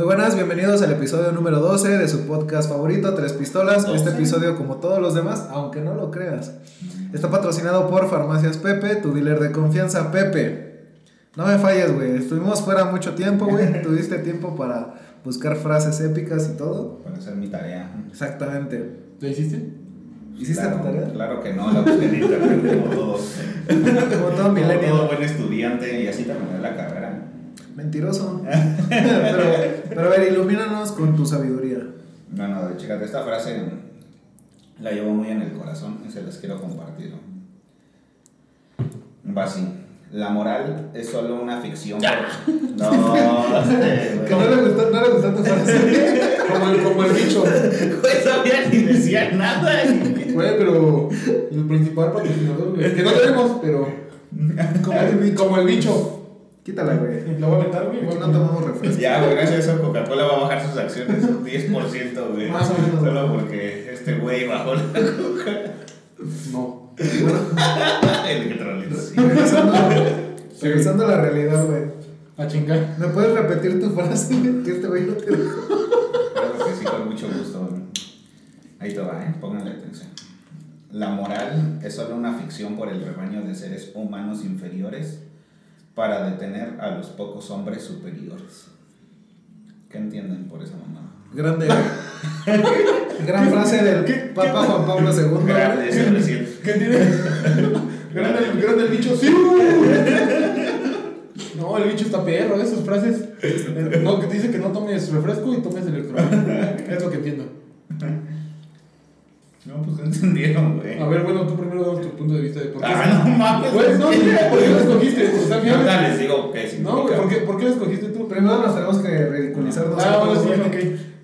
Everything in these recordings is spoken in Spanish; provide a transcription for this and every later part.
Muy buenas, bienvenidos al episodio número 12 de su podcast favorito, Tres Pistolas. Este episodio, como todos los demás, aunque no lo creas, está patrocinado por Farmacias Pepe, tu dealer de confianza, Pepe. No me falles, güey. Estuvimos fuera mucho tiempo, güey. Tuviste tiempo para buscar frases épicas y todo. Para hacer mi tarea. Exactamente. ¿La hiciste? ¿Hiciste claro, tu tarea? Claro que no, la busqué en internet como todo. Como todo como milenio. todo buen estudiante y así terminé la carrera. Mentiroso. pero, pero a ver, ilumínanos con tu sabiduría. No, no, chécate, esta frase la llevo muy en el corazón y se las quiero compartir. Va así. La moral es solo una ficción. No, este, Que no le gustó, no le gustó tu frase. Como el, como el bicho. Güey, todavía ni decía nada. Güey, pero el principal patrocinador. Que no tenemos, pero. Como el, como el bicho. Quítala, güey. La voy a aventar, güey. Aquí no tomamos refresco. Ya, güey, gracias a eso Coca-Cola va a bajar sus acciones un 10%, güey. Más o menos. Solo porque este güey bajó la coca. No. El electrolito. Regresando, regresando a la realidad, güey. A chingar. ¿Me puedes repetir tu frase que este güey no te dijo? Claro que sí, con mucho gusto. Ahí te va, ¿eh? Pónganle atención. La moral es solo una ficción por el rebaño de seres humanos inferiores para detener a los pocos hombres superiores. ¿Qué entienden por esa mamá? Grande. Gran frase del Papa Juan Pablo II. güey. Grande, ese recién. ¿Qué tiene? Grande, el- grande el bicho, sí. No, el bicho está perro, de sus frases. No, que te dice que no tomes refresco y tomes electrolito. Es lo que entiendo. No, pues no entendieron, güey. A ver, bueno, tú primero damos tu punto de vista de por qué. Ah, no mames. Güey, no, sí, ¿por qué lo escogiste? O sea, al final- Ahorita les digo qué significa. No, güey, ¿por qué, ¿por qué lo escogiste tú? Primero nos tenemos que ridiculizar Ah, nosotros. bueno, sí,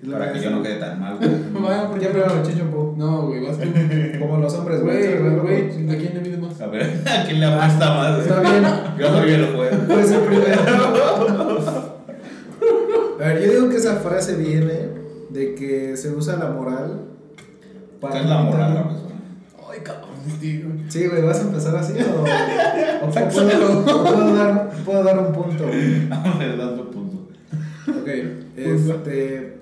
ok. Para que yo no quede tan mal, güey. Vaya, Ya primero chichompo. No, güey, vas tú. Como los hombres, Güey, Sí, güey, güey. güey, ¿a quién le mide más? A ver, ¿a quién le apuesta más? Está bien. Yo soy el juego. Puede ser primero. A ver, yo digo que esa frase viene de que se usa la moral ¿Qué es la moral, la persona? Ay, cabrón, tío. Sí, güey, ¿vas a empezar así o, o puedo, o puedo dar, puedo dar un punto? güey? A ver, tu punto. Ok, este,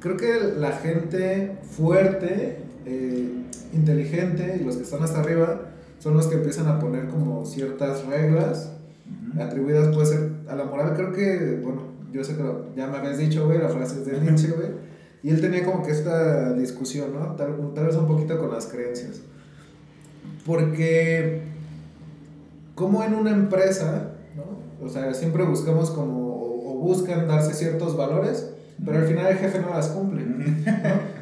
creo que la gente fuerte, eh, inteligente y los que están hasta arriba son los que empiezan a poner como ciertas reglas atribuidas puede ser a la moral. Creo que, bueno, yo sé que lo- ya me habías dicho, güey, la frase es de Nietzsche, güey. Y él tenía como que esta discusión, ¿no? Tal, tal vez un poquito con las creencias. Porque, como en una empresa, ¿no? O sea, siempre buscamos como, o, o buscan darse ciertos valores, pero al final el jefe no las cumple. ¿no?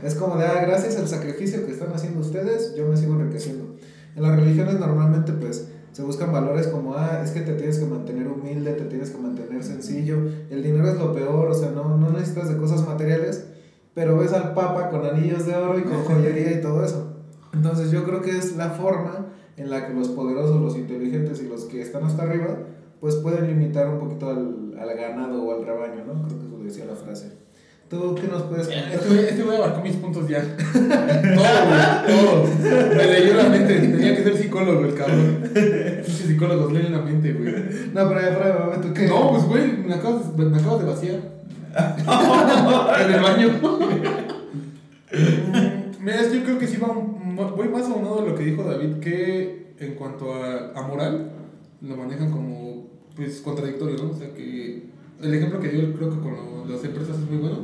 Es como de, ah, gracias al sacrificio que están haciendo ustedes, yo me sigo enriqueciendo. En las religiones normalmente, pues, se buscan valores como, ah, es que te tienes que mantener humilde, te tienes que mantener sencillo, el dinero es lo peor, o sea, no, no necesitas de cosas materiales, pero ves al Papa con anillos de oro y con joyería y todo eso. Entonces yo creo que es la forma en la que los poderosos, los inteligentes y los que están hasta arriba, pues pueden limitar un poquito al, al ganado o al rebaño, ¿no? Creo que eso decía la frase. ¿Tú qué nos puedes contar? Este este güey abarcó mis puntos ya. todo, güey, todo. Me leyó la mente. Tenía que ser psicólogo el cabrón. Pinches psicólogos leen la mente, güey. No, pero ya, ¿tú qué? No, pues güey, me acabas, me acabas de vaciar. en el baño. Mm, Mira, es que yo creo que sí va un- voy más aunado de lo que dijo David, que en cuanto a, a moral, lo manejan como pues contradictorio, ¿no? O sea que el ejemplo que dio creo que con lo- las empresas es muy bueno.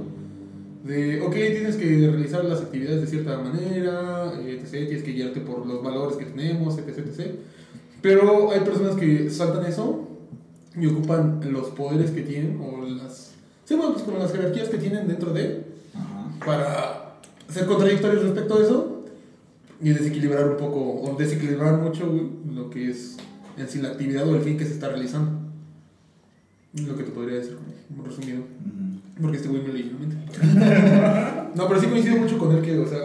De, ok, tienes que realizar las actividades de cierta manera, eh, etc., tienes que guiarte por los valores que tenemos, etc., etc. Pero hay personas que saltan eso y ocupan los poderes que tienen o las... Sí, bueno, pues con las jerarquías que tienen dentro de Ajá. para ser contradictorios respecto a eso y desequilibrar un poco o desequilibrar mucho güey, lo que es en sí la actividad o el fin que se está realizando. Lo que te podría decir como resumido. Porque este güey me leyó la mente. no, pero sí coincido mucho con él que, o sea,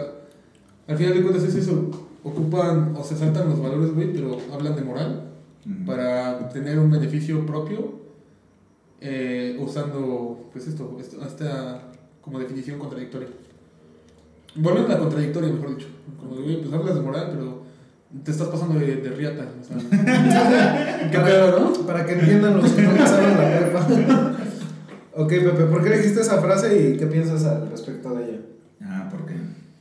al final de cuentas es eso. Ocupan o se saltan los valores, güey, pero hablan de moral para tener un beneficio propio eh, usando, pues esto, esto, esta como definición contradictoria. Volviendo a la contradictoria, mejor dicho. Como güey, pues hablas de moral, pero te estás pasando de, de riata. O sea, ¿Qué pedo, no? Para que entiendan los que no pasaron la prepa. Ok, Pepe, ¿por qué dijiste esa frase y qué piensas al respecto de ella? Ah, ¿por qué?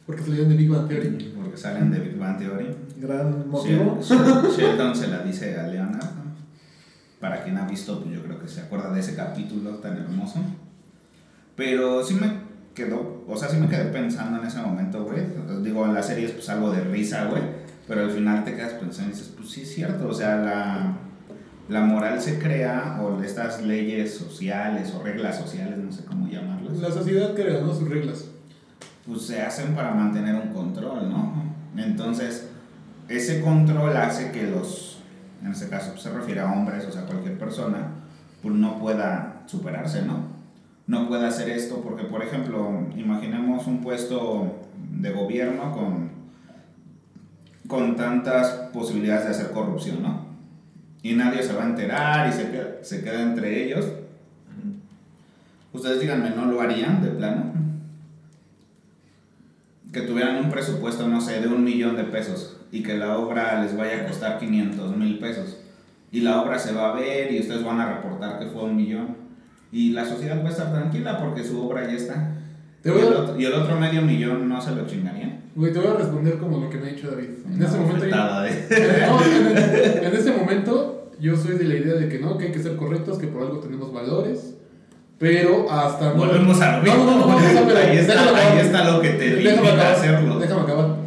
Porque salían de Big Bang Theory. Porque salen de Big Bang Theory. Gran motivo. Shel- Sheldon se la dice a Leonard. Para quien ha visto, pues yo creo que se acuerda de ese capítulo tan hermoso. Pero sí me quedó, o sea, sí me quedé pensando en ese momento, güey. Digo, en la serie es pues algo de risa, güey. Pero al final te quedas pensando y dices, pues sí es cierto. O sea, la, la moral se crea, o estas leyes sociales o reglas sociales, no sé cómo llamarlas. La sociedad crea, ¿no? Sus reglas. pues se hacen para mantener un control, ¿no? Entonces, ese control hace que los, en este caso pues, se refiere a hombres, o sea, cualquier persona, pues no pueda superarse, ¿no? No pueda hacer esto porque, por ejemplo, imaginemos un puesto de gobierno con, con tantas posibilidades de hacer corrupción, ¿no? Y nadie se va a enterar y se queda, se queda entre ellos. Ustedes díganme, ¿no lo harían de plano? que tuvieran un presupuesto, no sé, de un millón de pesos y que la obra les vaya a costar 500 mil pesos y la obra se va a ver y ustedes van a reportar que fue un millón y la sociedad va a estar tranquila porque su obra ya está. Te Y voy el, a, otro, y el otro medio millón no se lo chingarían. güey, te voy a responder como lo que me ha dicho David. En Una este momento. yo- de- No, en, en este momento yo soy de la idea de que no, que hay que ser correctos, que por algo tenemos valores, pero hasta no- Volvemos a lo No, no, no, no, no, no, ahí, está, ahí lo que te limita a hacerlo. Déjame acabar.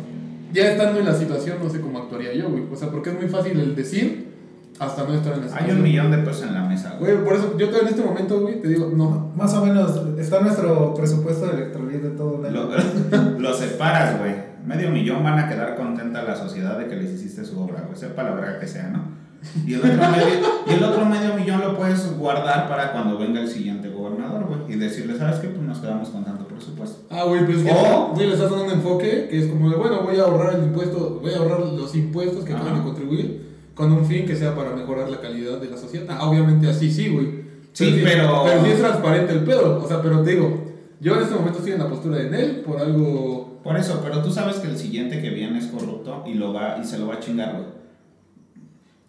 Ya estando en la situación, no sé cómo actuaría yo, güey. O sea, porque es muy fácil el decir hasta no estar en la Hay situación. un millón de pesos en la mesa, güey. Güey, por eso yo en este momento, güey, te digo, no. Más o menos, está nuestro presupuesto de electrolit de todo un año. Lo, lo separas, güey. Medio millón van a quedar contenta la sociedad de que les hiciste su obra, güey. Sepa la verga que sea, ¿no? Y el, otro medio, y el otro medio millón lo puedes guardar para cuando venga el siguiente gobernador, güey. Y decirle, ¿sabes qué? Pues nos quedamos con tanto presupuesto. Ah, güey, pues O- güey, le estás dando un enfoque que es como de, bueno, voy a ahorrar el impuesto, voy a ahorrar los impuestos que acaban de contribuir con un fin que sea para mejorar la calidad de la sociedad. Ah, obviamente así sí, güey. Sí, pero- Pero sí es transparente el pedo. O sea, pero te digo, yo en este momento estoy en la postura de Nel por algo. Por eso, pero tú sabes que el siguiente que viene es corrupto y, lo va, y se lo va a chingar, güey.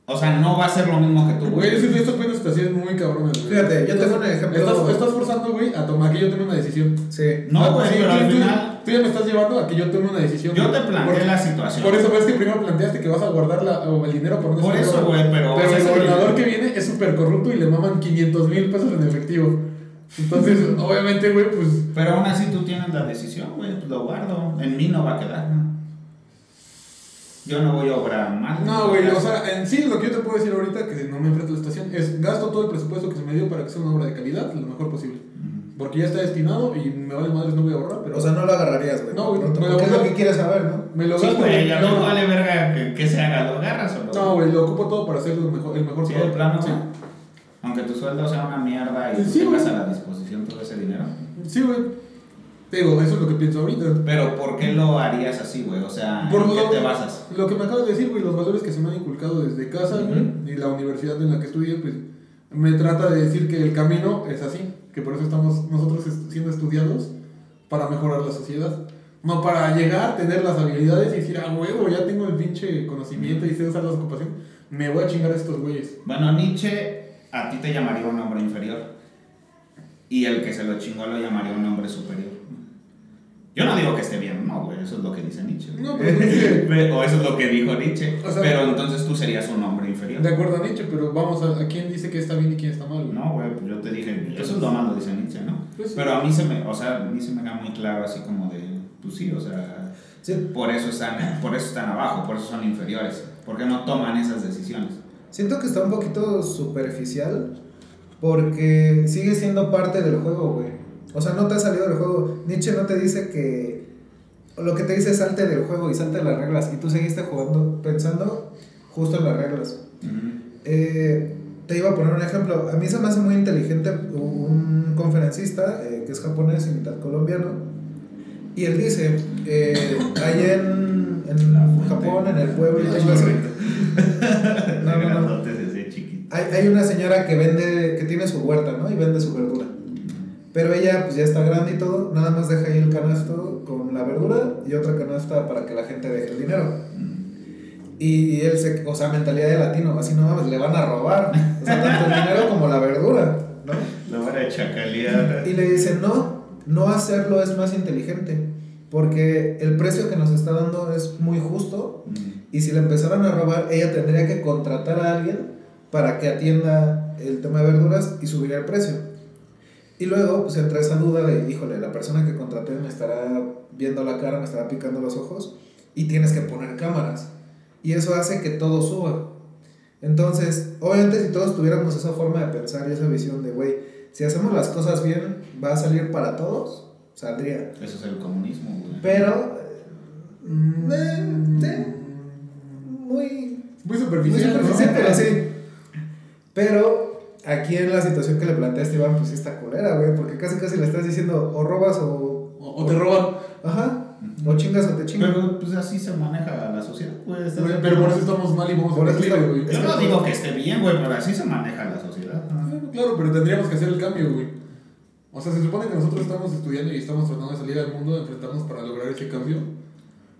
O sea, no va a ser lo mismo que tú, Güey, güey. es que estos pedos situaciones muy cabrones, güey. Fíjate, yo tengo un ejemplo- Estás, estás forzando, güey, a tomar que yo tome una decisión. Sí. No, Ah, güey, sí, pero tú- al final Tú ya me estás llevando a que yo tome una decisión. yo te planteé Porque- la situación. Por eso ves que primero planteaste que vas a guardar la, o el dinero por Por eso, güey, pero... Pero el gobernador que viene es súper corrupto y le maman 500 mil pesos en efectivo. Entonces, obviamente, güey, pues. Pero aún así tú tienes la decisión, güey, lo guardo. En mí no va a quedar, ¿no? Yo no voy a obrar mal. No, güey, o sea, en sí lo que yo te puedo decir ahorita, que no me enfrento a la situación, es gasto todo el presupuesto que se me dio para que sea una obra de calidad lo mejor posible. Ujú. Porque ya está destinado y me vale madres, no voy a ahorrar, pero. O sea, no lo agarrarías, güey. No, güey, Pronto, me lo es lo que quieres saber, ¿no? me lo Sí, gasto. güey, mí no, no vale verga que, que se haga, lo agarras o lo... No, güey, lo ocupo todo para hacer lo mejor, el mejor Sí, de producto. plano, Sí. ¿no? Aunque tu sueldo sea una mierda y tú Sí, tengas a la disposición todo ese dinero. Sí, güey. Te digo, eso es lo que pienso ahorita. Pero ¿por qué lo harías así, güey? O sea, Por ¿en lo, qué te basas? lo que me acabas de decir, güey, los valores que se me han inculcado desde casa, y la universidad en la que estudié, pues me trata de decir que el camino es así, que por eso estamos nosotros est- siendo estudiados para mejorar la sociedad. No para llegar, tener las habilidades y decir, ah, huevo, ya tengo el pinche conocimiento y sé usar las ocupaciones, me voy a chingar a estos güeyes. Bueno, Nietzsche a ti te llamaría un hombre inferior. Y el que se lo chingó lo llamaría un hombre superior. Yo no digo que esté bien, no, güey, eso es lo que dice Nietzsche. No, pero es que- o eso es lo que dijo Nietzsche. O sea- pero entonces tú serías un hombre inferior. De acuerdo a Nietzsche, pero vamos a, a quién dice que está bien y quién está mal, güey. No, güey, pues yo te dije, eso es lo malo, dice Nietzsche, ¿no? Pues. Pero a mí se me, o sea, a mí se me queda muy claro así como de, pues sí, o sea, Sí. por eso están, por eso están abajo, por eso son inferiores, porque no toman esas decisiones. Siento que está un poquito superficial porque sigue siendo parte del juego, güey. O sea, no te ha salido del juego. Nietzsche no te dice que... Lo que te dice es salte del juego y salte de las reglas. Y tú seguiste jugando, pensando justo en las reglas. Eh, te iba a poner un ejemplo. A mí se me hace muy inteligente un conferencista eh, que es japonés y mitad colombiano. Y él dice, eh, allá en, en. Japón, en el pueblo, y todo eso. No, no, no. Hay, hay una señora que vende, que tiene su huerta, ¿no? Y vende su verdura. Pero ella pues ya está grande y todo, nada más deja ahí el canasto con la verdura y otra canasta para que la gente deje el dinero. Y él se, o sea, mentalidad de latino, así no mames, le van a robar. O sea, tanto el dinero como la verdura, ¿no? Lo van de chacalía. Y le dice, no, no hacerlo es más inteligente. Porque el precio que nos está dando es muy justo. Y si le empezaran a robar, ella tendría que contratar a alguien para que atienda el tema de verduras y subiría el precio. Y luego pues entra esa duda de, híjole, la persona que contraté me estará viendo la cara, me estará picando los ojos y tienes que poner cámaras. Y eso hace que todo suba. Entonces, obviamente si todos tuviéramos esa forma de pensar y esa visión de, güey, si hacemos las cosas bien, va a salir para todos, saldría. Eso es el comunismo, güey. Pero, eh, sí, muy, Muy muy superficial. ¿no? superficial, pero sí. Pero aquí en la situación que le planteaste, Iván, pues sí está culera, güey, porque casi casi le estás diciendo o robas o... O, o te roban. Ajá, o chingas o te chingas. Pero pues así se maneja la sociedad, güey. ¿estás de Pero, acuerdo? por eso estamos mal y vamos Por a eso está- güey. es Yo que- no digo que esté bien, güey, pero así se maneja la sociedad. Bueno, Claro, pero tendríamos que hacer el cambio, güey. O sea, se supone que nosotros estamos estudiando y estamos tratando de salir al mundo, de enfrentarnos para lograr ese cambio.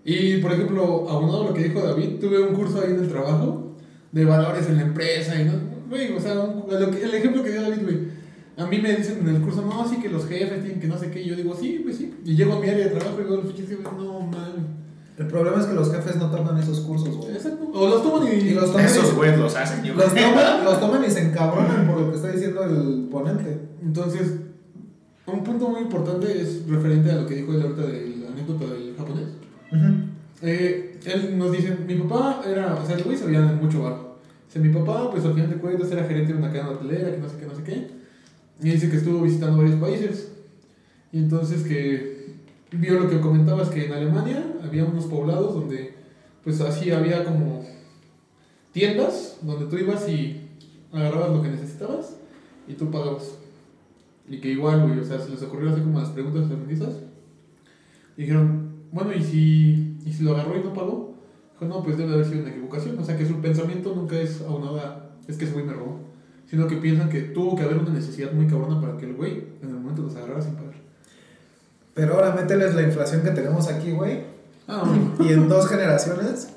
Y, por ejemplo, abonado a lo que dijo David, tuve un curso ahí en el trabajo de valores en la empresa y no, güey, o sea, un- lo que- el ejemplo que dio David, güey. A mí me dicen en el curso, no, sí que los jefes tienen que no sé qué, y yo digo, sí, pues sí. Y llego a mi área de trabajo y los digo, no, mames. El problema es que los jefes no toman esos cursos, güey. Exacto. O los toman y, Y los toman Esos y- güeyes los hacen, yo Los creo. toman, los toman y se encabronan por lo que está diciendo el ponente. Entonces, un punto muy importante es referente a lo que dijo él ahorita de la anécdota del japonés. Eh, él nos dice, mi papá era, o sea, el güey sabía mucho barro. Dice, mi papá, pues al final de cuentas era gerente de una cadena hotelera, que no sé qué, no sé qué. Y dice que estuvo visitando varios países. Y entonces que vio lo que comentabas, que en Alemania había unos poblados donde, pues así había como tiendas donde tú ibas y agarrabas lo que necesitabas y tú pagabas. Y que igual, güey, o sea, se les ocurrió hacer como las preguntas feministas. Y dijeron, bueno, ¿y si, ¿y si lo agarró y no pagó? Dijo, no, pues debe haber sido una equivocación. O sea, que su pensamiento nunca es aunada, es que ese güey me robó. Sino que piensan que tuvo que haber una necesidad muy cabrona para que el güey en el momento los agarrara sin pagar. Pero ahora mételes la inflación que tenemos aquí, güey. Ah. Y en dos generaciones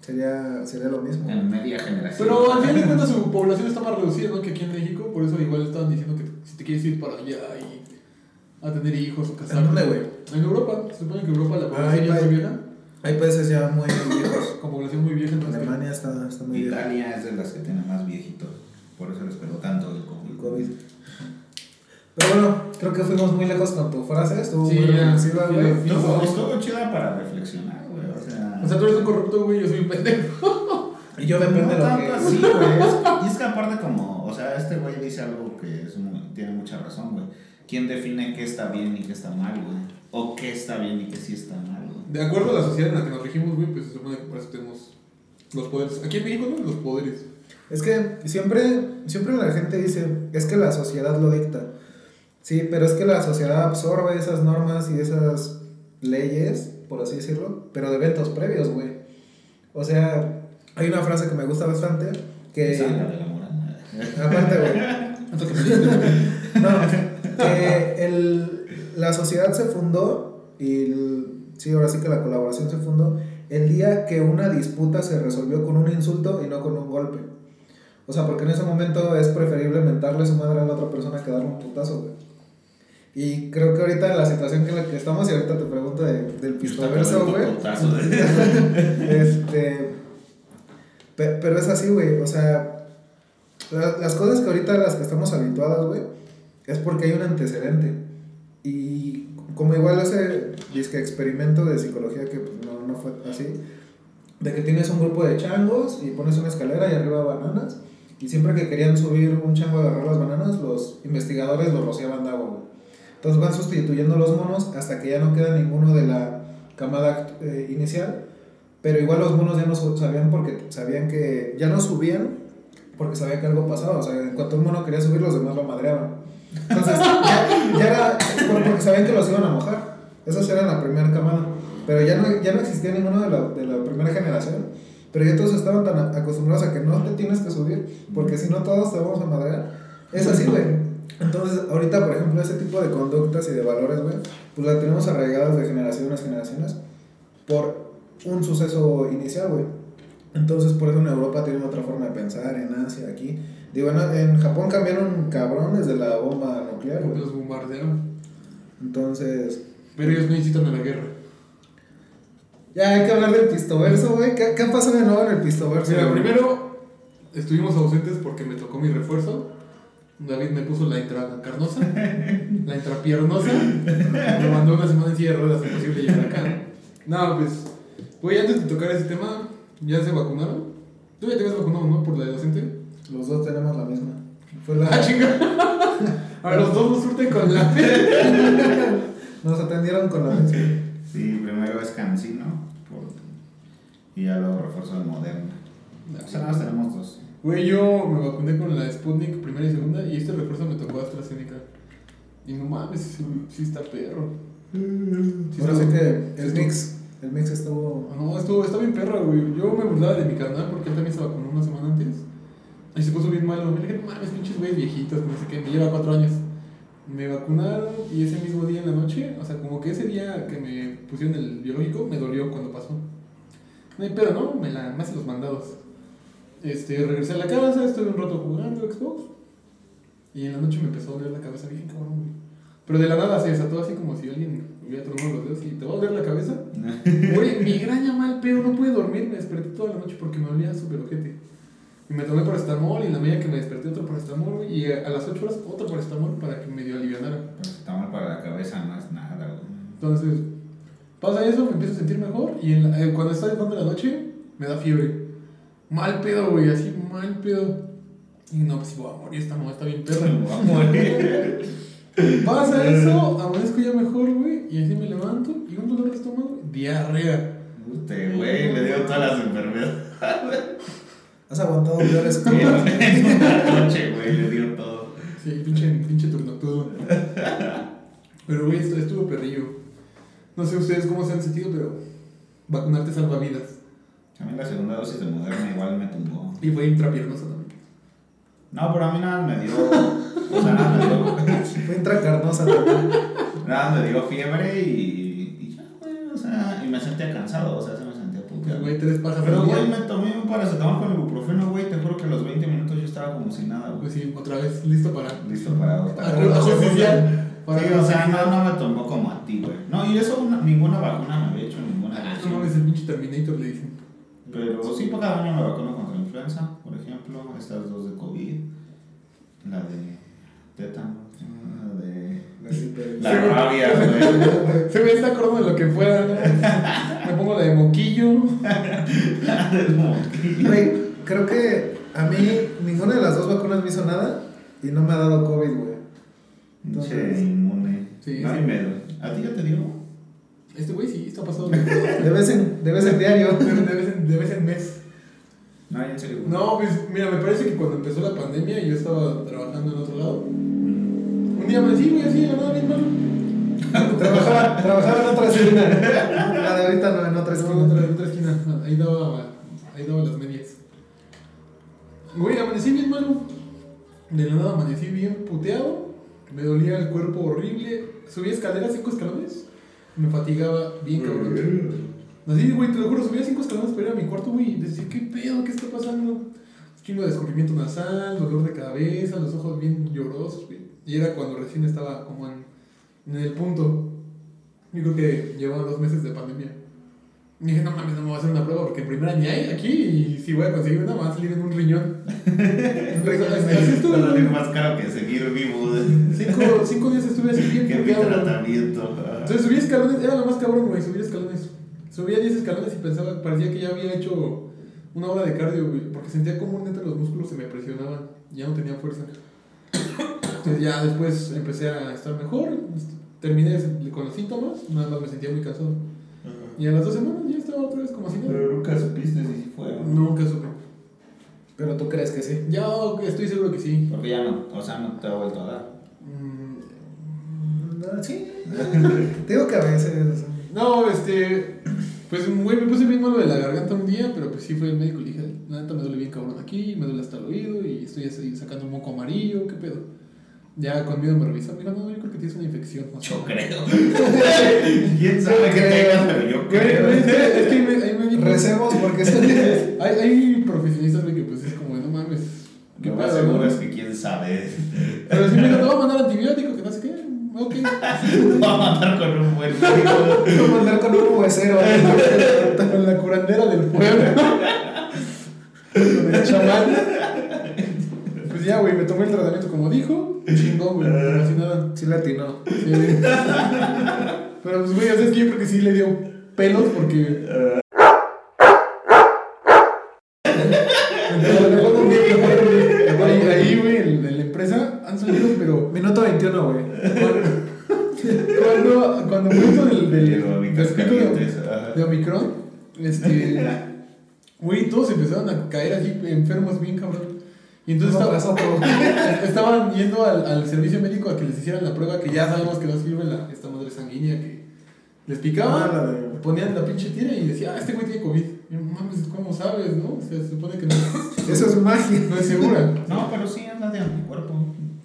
sería, sería lo mismo. En media generación. Pero al final de cuentas su población está más reducida ¿no? que aquí en México. Por eso igual estaban diciendo que si te quieres ir para allá y a tener hijos o casarte. ¿En dónde, güey? En Europa. Se supone que en Europa la población ya es muy. Hay países ya muy viejos. Con población muy vieja. Entonces, Alemania está, está muy vieja. Italia es de las que tiene más viejitos. Por eso les pegó tanto el COVID. El COVID. Pero bueno, creo que fuimos muy lejos con tu frase. Estuvo Sí, muy reflexiva, güey. sí. Estuvo, chida para reflexionar, güey. O sea. O sea, tú eres un corrupto, güey, yo soy un pendejo. Y yo depende no de lo tanto que. así, güey. Y es que aparte como, o sea, este güey dice algo que es muy- tiene mucha razón, güey. ¿Quién define qué está bien y qué está mal, güey? O qué está bien y qué sí está mal, güey. De acuerdo a la sociedad en la que nos regimos, güey, pues se supone que por eso tenemos los poderes. Aquí en México, ¿no? Los poderes. Es que siempre, siempre la gente dice, es que la sociedad lo dicta. Sí, pero es que la sociedad absorbe esas normas y esas leyes, por así decirlo, pero de eventos previos, güey. O sea, hay una frase que me gusta bastante, que... Es la de la moral. Aparte, güey. No, que el, la sociedad se fundó y el- sí, ahora sí que la colaboración se fundó el día que una disputa se resolvió con un insulto y no con un golpe. O sea, porque en ese momento es preferible mentarle su madre a la otra persona que darle un putazo, güey. Y creo que ahorita en la situación en la que estamos, y ahorita te pregunto de- del pistoverso, güey. De- Este. pe- Pero es así, güey. O sea, la- las cosas que ahorita las que estamos habituadas, güey, es porque hay un antecedente. Y como igual ese disque experimento de psicología que pues, no, no fue así, de que tienes un grupo de changos y pones una escalera y arriba bananas. Y siempre que querían subir un chango a agarrar las bananas, los investigadores los rociaban de agua. Entonces van sustituyendo los monos hasta que ya no queda ninguno de la camada eh, inicial. Pero igual los monos ya no sabían porque sabían que ya no subían porque sabían que algo pasaba. O sea, en cuanto un mono quería subir, los demás lo madreaban. Entonces, ya, ya era por- porque sabían que los iban a mojar. Esos eran la primera camada. Pero ya no, ya no existía ninguno de la, de la primera generación. Pero ya todos estaban tan a- acostumbrados a que no te tienes que subir, porque si no todos te vamos a madrear. Es así, güey. Entonces, ahorita, por ejemplo, ese tipo de conductas y de valores, güey, pues las tenemos arraigadas de generaciones, generaciones, por un suceso inicial, güey. Entonces, por eso en Europa tienen otra forma de pensar, en Asia, aquí. Digo, en, en Japón cambiaron cabrones de la bomba nuclear, güey. los bombardearon. Entonces, Pero ellos no incitan a la guerra. ya hay que hablar del pistoverso, güey. ¿Qué, ¿Qué pasó de nuevo en el pistoverso? Mira, güey? primero estuvimos ausentes porque me tocó mi refuerzo. David me puso la intracarnosa, la intrapiernosa. Me mandó una semana en silla de ruedas, imposible llegar acá. No, pues, güey, antes de tocar ese tema, ¿ya se vacunaron? Tú ya te habías vacunado, ¿no? Por la de docente. Los dos tenemos la misma. Fue la... Ah, chinga. A ver, los dos nos surten con la Nos atendieron con la. Sí, primero es Cancino por- y ya luego refuerzo el Moderna. O sea, nada más tenemos dos. Güey, yo me vacuné con la Sputnik primera y segunda y este refuerzo me tocó AstraZeneca. Y no mames, sí, sí está perro. Sí está- sí que sí el mix, el mix estuvo... No, estuvo, está bien perra, güey. Yo me burlaba de mi carnal porque él también se vacunó una semana antes. Y se puso bien malo. Me dije, no mames, pinches güeyes viejitos, que no sé qué, me lleva cuatro años. Me vacunaron y ese mismo día en la noche, o sea, como que ese día que me pusieron el biológico, me dolió cuando pasó. No hay pedo, ¿no? Me la, me hace los mandados. Este, regresé a la casa, estuve un rato jugando Xbox. Y en la noche me empezó a doler la cabeza bien cabrón, güey. Pero de la nada se desató así como si alguien hubiera tronado los dedos y te va a doler la cabeza. Güey, migraña mal pedo, no pude dormir, me desperté toda la noche porque me dolía súper ojete. Y me tomé paracetamol y en la media que me desperté otro paracetamol, güey, y a, las 8 horas otro paracetamol para que medio alivianara. Pero si está mal para la cabeza no es nada, güey. Entonces, pasa eso, me empiezo a sentir mejor y en la- eh, cuando está de la noche me da fiebre. Mal pedo, güey, así mal pedo. Y no, pues voy a morir, esta mamá está bien perra. Me voy a morir. Pasa eso, amanezco ya mejor, güey, y así me levanto y un dolor de estómago, diarrea. Usted, güey, le dio todas las enfermedades. Has aguantado peores cosas. una noche, güey, le dio todo. Sí, pinche, pinche turnotudo. Pero, güey, esto estuvo perrillo. No sé ustedes cómo se han sentido, pero vacunarte salva vidas. A mí la segunda dosis de Moderna igual me tumbó. Y fue intrapiernosa también. No, pero a mí nada me dio. O sea, nada me dio. Fue intracarnosa también. Nada me dio fiebre y. Y ya, güey. O sea, y me sentía cansado. O sea, se Pues, güey, tres pajas Pero, güey, me tomé un paracetamol con ibuprofeno, güey. Te juro que a los 20 minutos yo estaba como sin nada, güey. Pues sí, otra vez, listo para. Listo para otra. Para Sí, o sea, no, no me tomó como a ti, güey. No, y eso una- ninguna vacuna me había hecho ninguna Ah, no mames, el pinche Terminator le dicen. Pero sí, por cada año me vacuno contra la influenza, por ejemplo, estas dos de COVID, la de tétano, la de la rabia, güey. Se me está acordando de lo que fuera, ¿no? Me pongo la de moquillo. Güey, creo que a mí ninguna de las dos vacunas me hizo nada y no me ha dado COVID, güey. Entonces- inmune. Sí, no sí. hay miedo. ¿A ti ya te dio? Este güey sí está pasado de De vez en, de vez en diario. de vez en, de vez en mes. No, en serio. güey. No, pues mira, me parece que cuando empezó la pandemia y yo estaba trabajando en otro lado. Mm. Un día me decía, güey, así, nada, bien malo. Trabajaba, trabajaba en otra esquina. La de ahorita no, en otra En esquina. otra, en otra esquina. Ahí daba, ahí daba las medias. Güey, amanecí bien malo. De la nada amanecí bien puteado. Me dolía el cuerpo horrible. Subí escaleras, cinco escalones. Me fatigaba bien cabrón. Así, güey, te lo juro, subía cinco escalones para ir a mi cuarto, güey. y Decía, ¿qué pedo? ¿Qué está pasando? Chingo de descubrimiento nasal, dolor de cabeza, los ojos bien llorosos, güey. Y era cuando recién estaba como en, en el punto. Yo creo que llevaba dos meses de pandemia. Y dije, no mames, no me voy a hacer una prueba porque en primera ni hay aquí y si voy a conseguir una, a salir en un riñón. Entonces, estuve, más caro que seguir vivo. Cinco, cinco días estuve así bien güey. tratamiento. Entonces subí escalones, era lo más cabrón, güey, subir escalones. Subía 10 escalones y pensaba, parecía que ya había hecho una hora de cardio, güey, porque sentía como neta los músculos se me presionaban, ya no tenía fuerza. Entonces ya después empecé a estar mejor, terminé con los síntomas, nada más me sentía muy cansado. Y a las dos semanas ya estaba otra vez como así. Pero nunca supiste si fue no. Nunca supe. Pero tú crees que sí. Ya estoy seguro que sí. Porque ya no, o sea, no te ha vuelto a dar. Mm, No, sí. Te digo que a veces. No, este. Pues, güey, me puse bien malo de la garganta un día, pero pues sí fue el médico y le dije, la neta me duele bien cabrón aquí, me duele hasta el oído y estoy así sacando un moco amarillo, ¿qué pedo? Ya conmigo me revisó, me dijo, no, yo creo que tienes una infección. o sea, Yo creo. ¿Quién sabe qué tengas? Pero yo es creo. que, es que hay, hay médicos- Recemos porque estoy. hay, hay profesionistas, güey, que pues es como, no mames, ¿Qué Lo más pedo, seguro no? es que quién sabe. Pero si me dijo, te voy a mandar antibiótico, que no sé qué. Ok. Va a matar con un buen médico. Voy a andar con un huesero. Con la curandera del pueblo. Con el chamán. Ya, güey, me tomé el tratamiento como dijo. Chingón, güey, como si nada. Sí latinó. Sí. Pero pues, güey, o sea, es que yo creo que sí le dio pelos porque. Ahí, ahí, güey, en, en la empresa han salido, pero. Minuto 21, güey. Cuando, cuando fue esto del, del, del pico de, Calientes, ajá. de Omicron, este. Güey, todos empezaron a caer así enfermos bien cabrón. Y entonces estaba- estaban yendo al, al servicio médico a que les hicieran la prueba que ya sabemos que no sirve la, esta madre sanguínea que les picaba, Ah, ponían la pinche tira y decía, ah, este güey tiene COVID. Y yo, mames, ¿cómo sabes, no? O sea, se supone que no, Eso es magia. no es segura. No, pero sí anda de anticuerpo.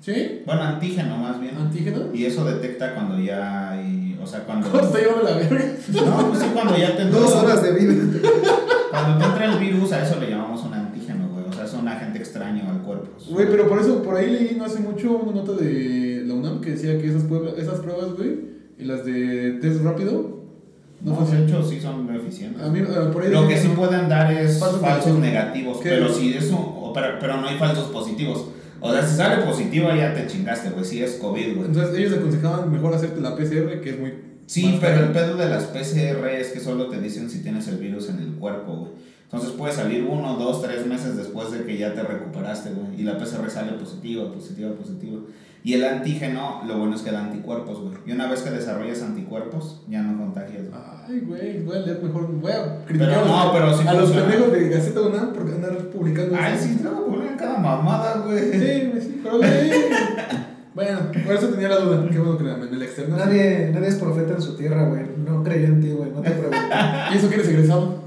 ¿Sí? Bueno, antígeno más bien. ¿Antígeno? Y eso detecta cuando ya hay. O sea, cuando. ¿Cómo te está llevando la verga? No, pues sí, cuando ya te entró. Dos horas de vida. Cuando te entra el virus, a eso le llamamos un antígeno, agente extraño al cuerpo. Güey, pero por eso, por ahí leí no hace mucho una nota de la UNAM que decía que esas, pruebas, esas pruebas, güey, y las de test rápido, no, No, de funcionan. hecho, sí son eficientes. A mí, por ahí Lo que sí no. pueden dar es Falsos falsos, negativos. ¿Qué? pero si es un, o- pero, pero no hay falsos positivos. O sea, si sale positivo ya te chingaste, güey, sí es COVID, güey. Entonces ellos aconsejaban mejor hacerte la PCR, que es muy... Sí, pero cara. el pedo de las PCR es que solo te dicen si tienes el virus en el cuerpo, güey. Entonces puede salir uno, dos, tres meses después de que ya te recuperaste, güey. Y la PCR sale positiva, positiva, positiva. Y el antígeno, lo bueno es que da anticuerpos, güey. Y una vez que desarrollas anticuerpos, ya no contagias, güey. Ay, güey, voy a leer mejor, voy a criticar Pero a los- no, pero sí a los pendejos de Gaceta UNAM por andar publicando Ay, sí, luego publican cada mamada, güey. Sí, güey, sí, pero lee. Bueno, por eso tenía la duda. Qué bueno que la en el externo. Nadie, nadie es profeta en su tierra, güey. No creyó en ti, güey. No te pregunto. Y eso que eres egresado.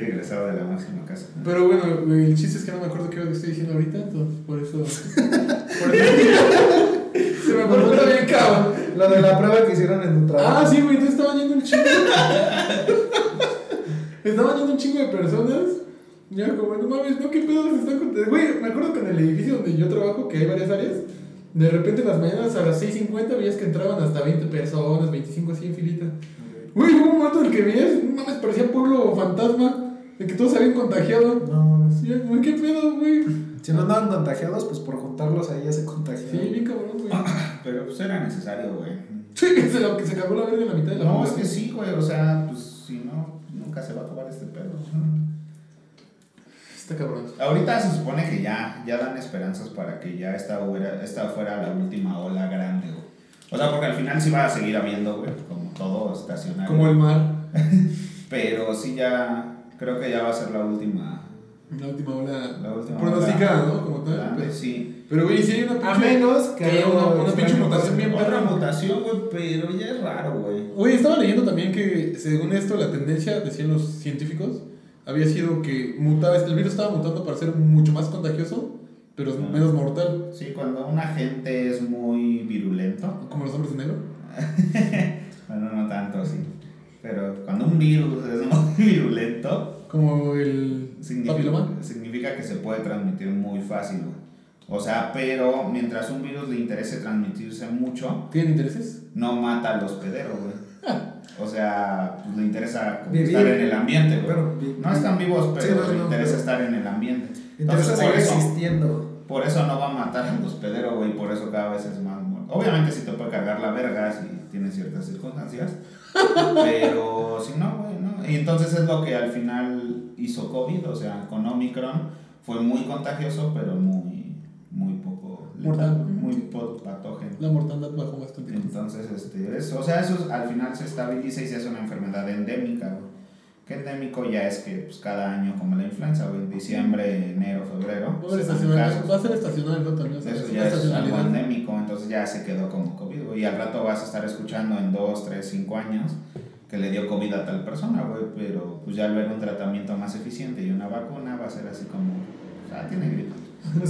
Regresado de la máxima casa. Pero bueno, el chiste es que no me acuerdo qué era lo que estoy diciendo ahorita, entonces por eso. Por eso. Se me pregunta bien, cabrón. Lo de la prueba que hicieron en tu trabajo. Ah, sí, güey, entonces estaban yendo un chingo. estaban yendo un chingo de personas. Ya, como, no mames, no, qué pedo se están contando. Güey, me acuerdo que en el edificio donde yo trabajo, que hay varias áreas, de repente en las mañanas a las 6.50 veías que entraban hasta 20 personas, 25 así en filita. Güey, hubo un momento en el que veías, no mames, parecía pueblo fantasma, de que todos se habían contagiado. No mames. Sí, güey, qué pedo, güey. Si no andaban contagiados, pues por juntarlos ahí ya se contagiaron. Sí, bien cabrón, güey. Pero pues era necesario, güey. Sí, que se, lo, que se cagó la verga en la mitad de la No, es que sí, güey. O sea, pues si no, nunca se va a acabar este pedo. Está cabrón. Ahorita se supone que ya, ya dan esperanzas para que ya esta, hubiera, esta fuera la última ola grande, güey. O sea, porque al final sí va a seguir habiendo, güey, como todo estacionario. Como el mar. Pero sí ya, creo que ya va a ser la última. La última ola. La última pronosticada, ola ¿no? Como tal. grande, Pero, sí. pero, güey, sí hay una A pinche. menos que haya una, una pinche mutación bien Otra perra. mutación, güey, pero ya es raro, güey. Güey, estaba leyendo también que, según esto, la tendencia, decían los científicos, había sido que mutaba, el virus estaba mutando para ser mucho más contagioso, pero Ah. menos mortal. Sí, cuando un agente es muy virulento, Como los hombres de negro. bueno, no tanto, sí. Pero cuando un virus es muy virulento, Como el significa, significa que se puede transmitir muy fácil, güey. O sea, pero mientras un virus le interese transmitirse mucho, ¿Tienen intereses? no mata al hospedero, güey. O sea, pues le interesa Vivir. estar en el ambiente, güey. Vi- No están vivos, pero Sí, no, le no, interesa pero- estar en el ambiente. Entonces, por eso, existiendo. por eso no va a matar al hospedero, güey. Por eso cada vez es más muerto. Obviamente sí te puede cargar la verga si tienes ciertas circunstancias. Pero si no, güey, no. Y entonces es lo que al final hizo COVID. O sea, con Omicron fue muy contagioso, pero muy, muy poco letal, Mortal. muy poco patógeno. La mortandad bajó bastante. Entonces, este, es, o sea, eso al final se estabiliza y se hace una enfermedad endémica, güey. Que endémico ya es que pues, cada año, como la influenza, güey, diciembre, enero, febrero. Va a, haber se dan estacional, casos. va a ser estacional, ¿no? También. Eso es ya es algo endémico, entonces ya se quedó como COVID, güey. Y al rato vas a estar escuchando en 2, 3, 5 años que le dio COVID a tal persona, güey. Pero pues ya al ver un tratamiento más eficiente y una vacuna va a ser así como, o sea, tiene gripe. Un.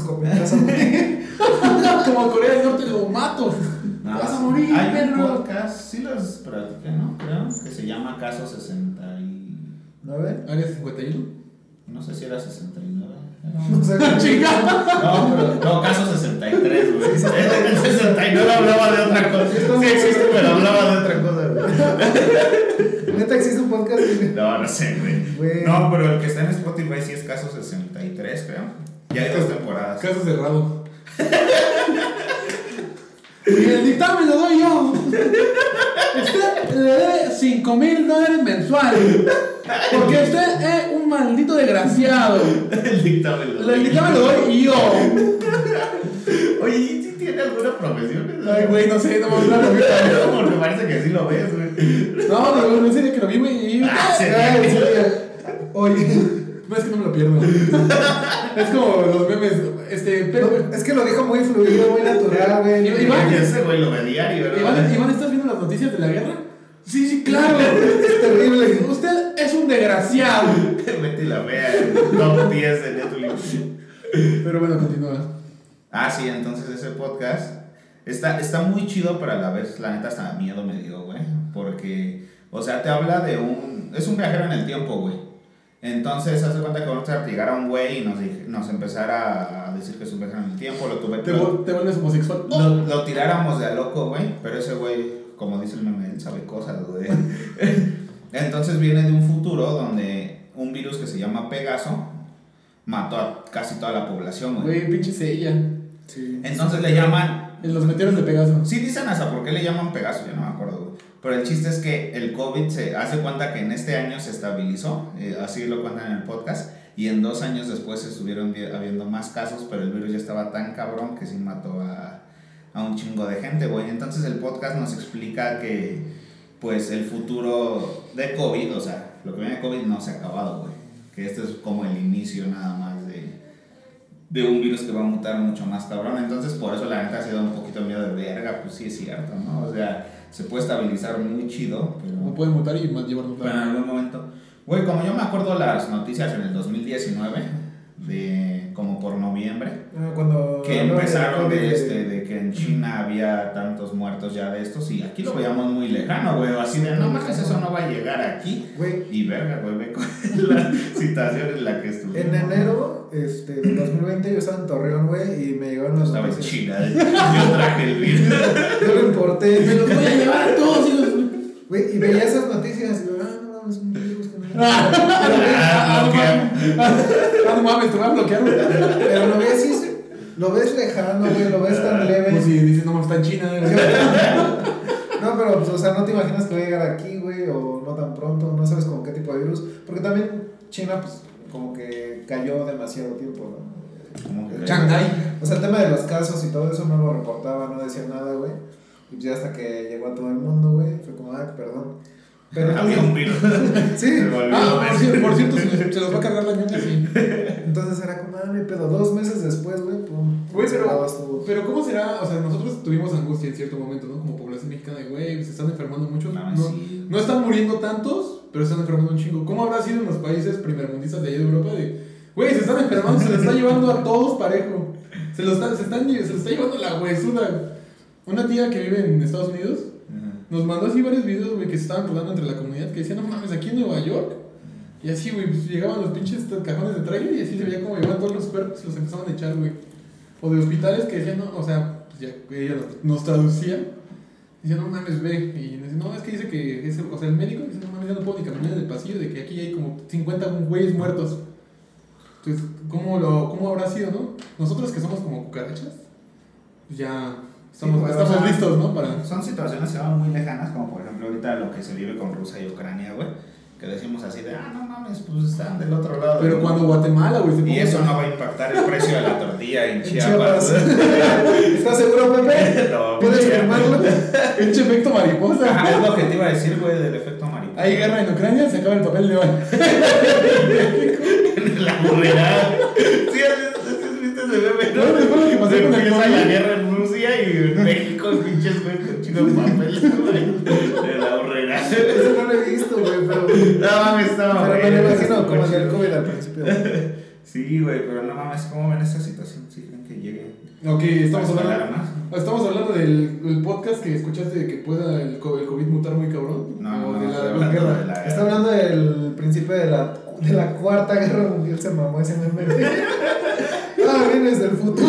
Como Corea del Norte lo mato. No, Vas a morir, Hay un perro. podcast, sí los practiqué, ¿no? Creo, que se llama Caso 60 y... ¿Nueve? Área 51. No sé si era 69. No sé. No, pero no, caso 63, güey. El 69 hablaba de otra cosa. Sí existe, pero hablaba de otra cosa, güey. Neta existe un podcast. No, no sé, güey. Güey. No, pero el que está en Spotify sí es caso 63, creo. Ya hay dos temporadas. Caso cerrado. Y el dictamen lo doy yo. Usted le debe 5 mil dólares mensuales. Porque usted es un maldito desgraciado. El dictamen. lo El doy. dictamen lo doy yo. Oye, ¿y si tiene alguna profesión? Ay, güey, no sé, no me hablar ahorita. Porque parece que sí lo ves, güey. No, no, no, en serio que lo vi, güey. Ah. Oye, No es que no me lo pierdo. Es como los memes. Este, pero. es que lo dijo muy fluido, muy natural, güey. Y- Iván. Ese güey lo ve diario, ¿verdad? Iván, Iván, ¿estás viendo las noticias de la guerra? Sí, sí, claro. Es terrible. Usted es un desgraciado. Vete y la vea. Top 10 de Netflix. Pero bueno, continúa. Ah, sí, entonces ese podcast está, está muy chido, pero a la vez, la neta, hasta miedo me dio, güey. Porque, o sea, te habla de un. Es un viajero en el tiempo, güey. Entonces, hace cuenta que vamos a llegar a un güey y nos, nos empezara a decir que es un en el tiempo. Lo tuve ¿Te, lo, te vuelves homosexual? lo, lo tiráramos de a loco, güey. Pero ese güey, como dice el meme, él sabe cosas, güey. Entonces viene de un futuro donde un virus que se llama Pegaso mató a casi toda la población, güey. Güey, pinche sella. Sí. Entonces le llaman En los meteoros de Pegaso. Sí dicen hasta por qué le llaman Pegaso, yo no me acuerdo. Pero el chiste es que el COVID se hace cuenta que en este año se estabilizó, eh, así lo cuentan en el podcast, y en dos años después estuvieron vi- habiendo más casos, pero el virus ya estaba tan cabrón que sí mató a, a un chingo de gente, güey. Entonces el podcast nos explica que, pues, el futuro de COVID, o sea, lo que viene de COVID no se ha acabado, güey. Que este es como el inicio nada más de de un virus que va a mutar mucho más cabrón. Entonces, por eso la neta ha sido un poquito miedo de verga, pues sí es cierto, ¿no? O sea, se puede estabilizar muy chido, No pero, puede mutar y más llevarnos pero en algún momento. Güey, como yo me acuerdo las noticias en el 2019, de como por noviembre, Ah, Cuando que empezaron COVID, de, este, de que en China había tantos muertos ya de estos, y aquí lo veíamos muy lejano, güey, así de, no mames, eso no va a llegar aquí. Güey, Y verga, güey, ve con la situación en la que estuvimos. en enero este, del 2020 yo estaba en Torreón, güey, y me llegaron las Estaba en. China, yo traje el virus. Yo lo importé. Me los voy a llevar a todos y los. Güey, y veía esas noticias y yo, ah, no mames, un virus que no. Ah, no bloquea. mames. Ah, no mames, te voy a bloquear. Pero lo ves, sí, lo ves lejano, güey, lo ves tan leve. Pues si dices, no mames, está en China, güey. No, pero, pues, o sea, no te imaginas que va a llegar aquí, güey, o no tan pronto, no sabes como qué tipo de virus. Porque también China, pues, como que cayó demasiado tiempo, ¿no? Como que- Shanghai. O sea, el tema de los casos y todo eso no lo reportaba, no decía nada, güey. Y pues ya hasta que llegó a todo el mundo, güey, fue como, ay, perdón. Pero Había un virus. sí, Se volvió Ah, por cierto, por cierto, se, se los va a cargar la ñonga, sí. entonces era como, ah, no hay pedo. Dos meses después, güey, pum. Güey, pero, pero ¿cómo será? O sea, nosotros tuvimos angustia en cierto momento, ¿no? Como población mexicana de, güey, se están enfermando muchos. No, No, sí. no están muriendo tantos, pero se están enfermando un chingo. ¿Cómo habrá sido en los países primermundistas de allá de Europa? De, güey, se están enfermando, se les está llevando a todos parejo. Se los está, se están, se los está llevando la huesuda. Una tía que vive en Estados Unidos nos mandó así varios videos, güey, que se estaban rodando entre la comunidad que decían, no mames, aquí en Nueva York. Y así, güey, pues llegaban los pinches cajones de trailer y así se veía como llevaban todos los cuerpos y los empezaban a echar, güey. O de hospitales que decían, no, o sea, pues ya ella nos- traducía. Decía, no mames, ve. Y dice, no, es que dice que, ese, o sea, el médico dice, no ya no puedo ni caminar en el pasillo, de que aquí hay como 50 güeyes muertos. Entonces, ¿cómo, lo, ¿cómo habrá sido, no? Nosotros que somos como cucarachas, pues ya estamos, Sí, pues, estamos o sea, listos, ¿no? Para... Son situaciones que van muy lejanas, como por ejemplo ahorita lo que se vive con Rusia y Ucrania, güey. Que decimos así de, ah, no mames, pues están del otro lado. Pero del cuando mundo". Guatemala, güey, Y eso no va a impactar el precio de la tortilla en Chiapas. ¿Estás seguro, Pepe? no, ¿Puedes firmarlo? Pinche efecto mariposa. Es lo que te iba a decir, güey, del efecto. Hay guerra en Ucrania, se acaba el papel de baño. La burrera. Sí, ¿has has visto ese meme, No, después lo que pasó con el la guerra en Rusia y en México, pinches güey con chino de papel, güey. De la burrera. Eso no lo he visto, güey, pero. No mames, estaba Pero me bueno, lo imagino como el del chido. COVID al principio. Sí, güey, pero no mames, ¿cómo ven esta situación? ¿Sí creen que llegue Ok, estamos hablando, más? Estamos hablando del, del podcast que escuchaste de que pueda el, co- el COVID mutar muy cabrón. No, no, o no, de estoy la, hablando guerra. de la Está hablando del principio de la, de la cuarta guerra mundial. Se mamó ese meme. ah, vienes del futuro.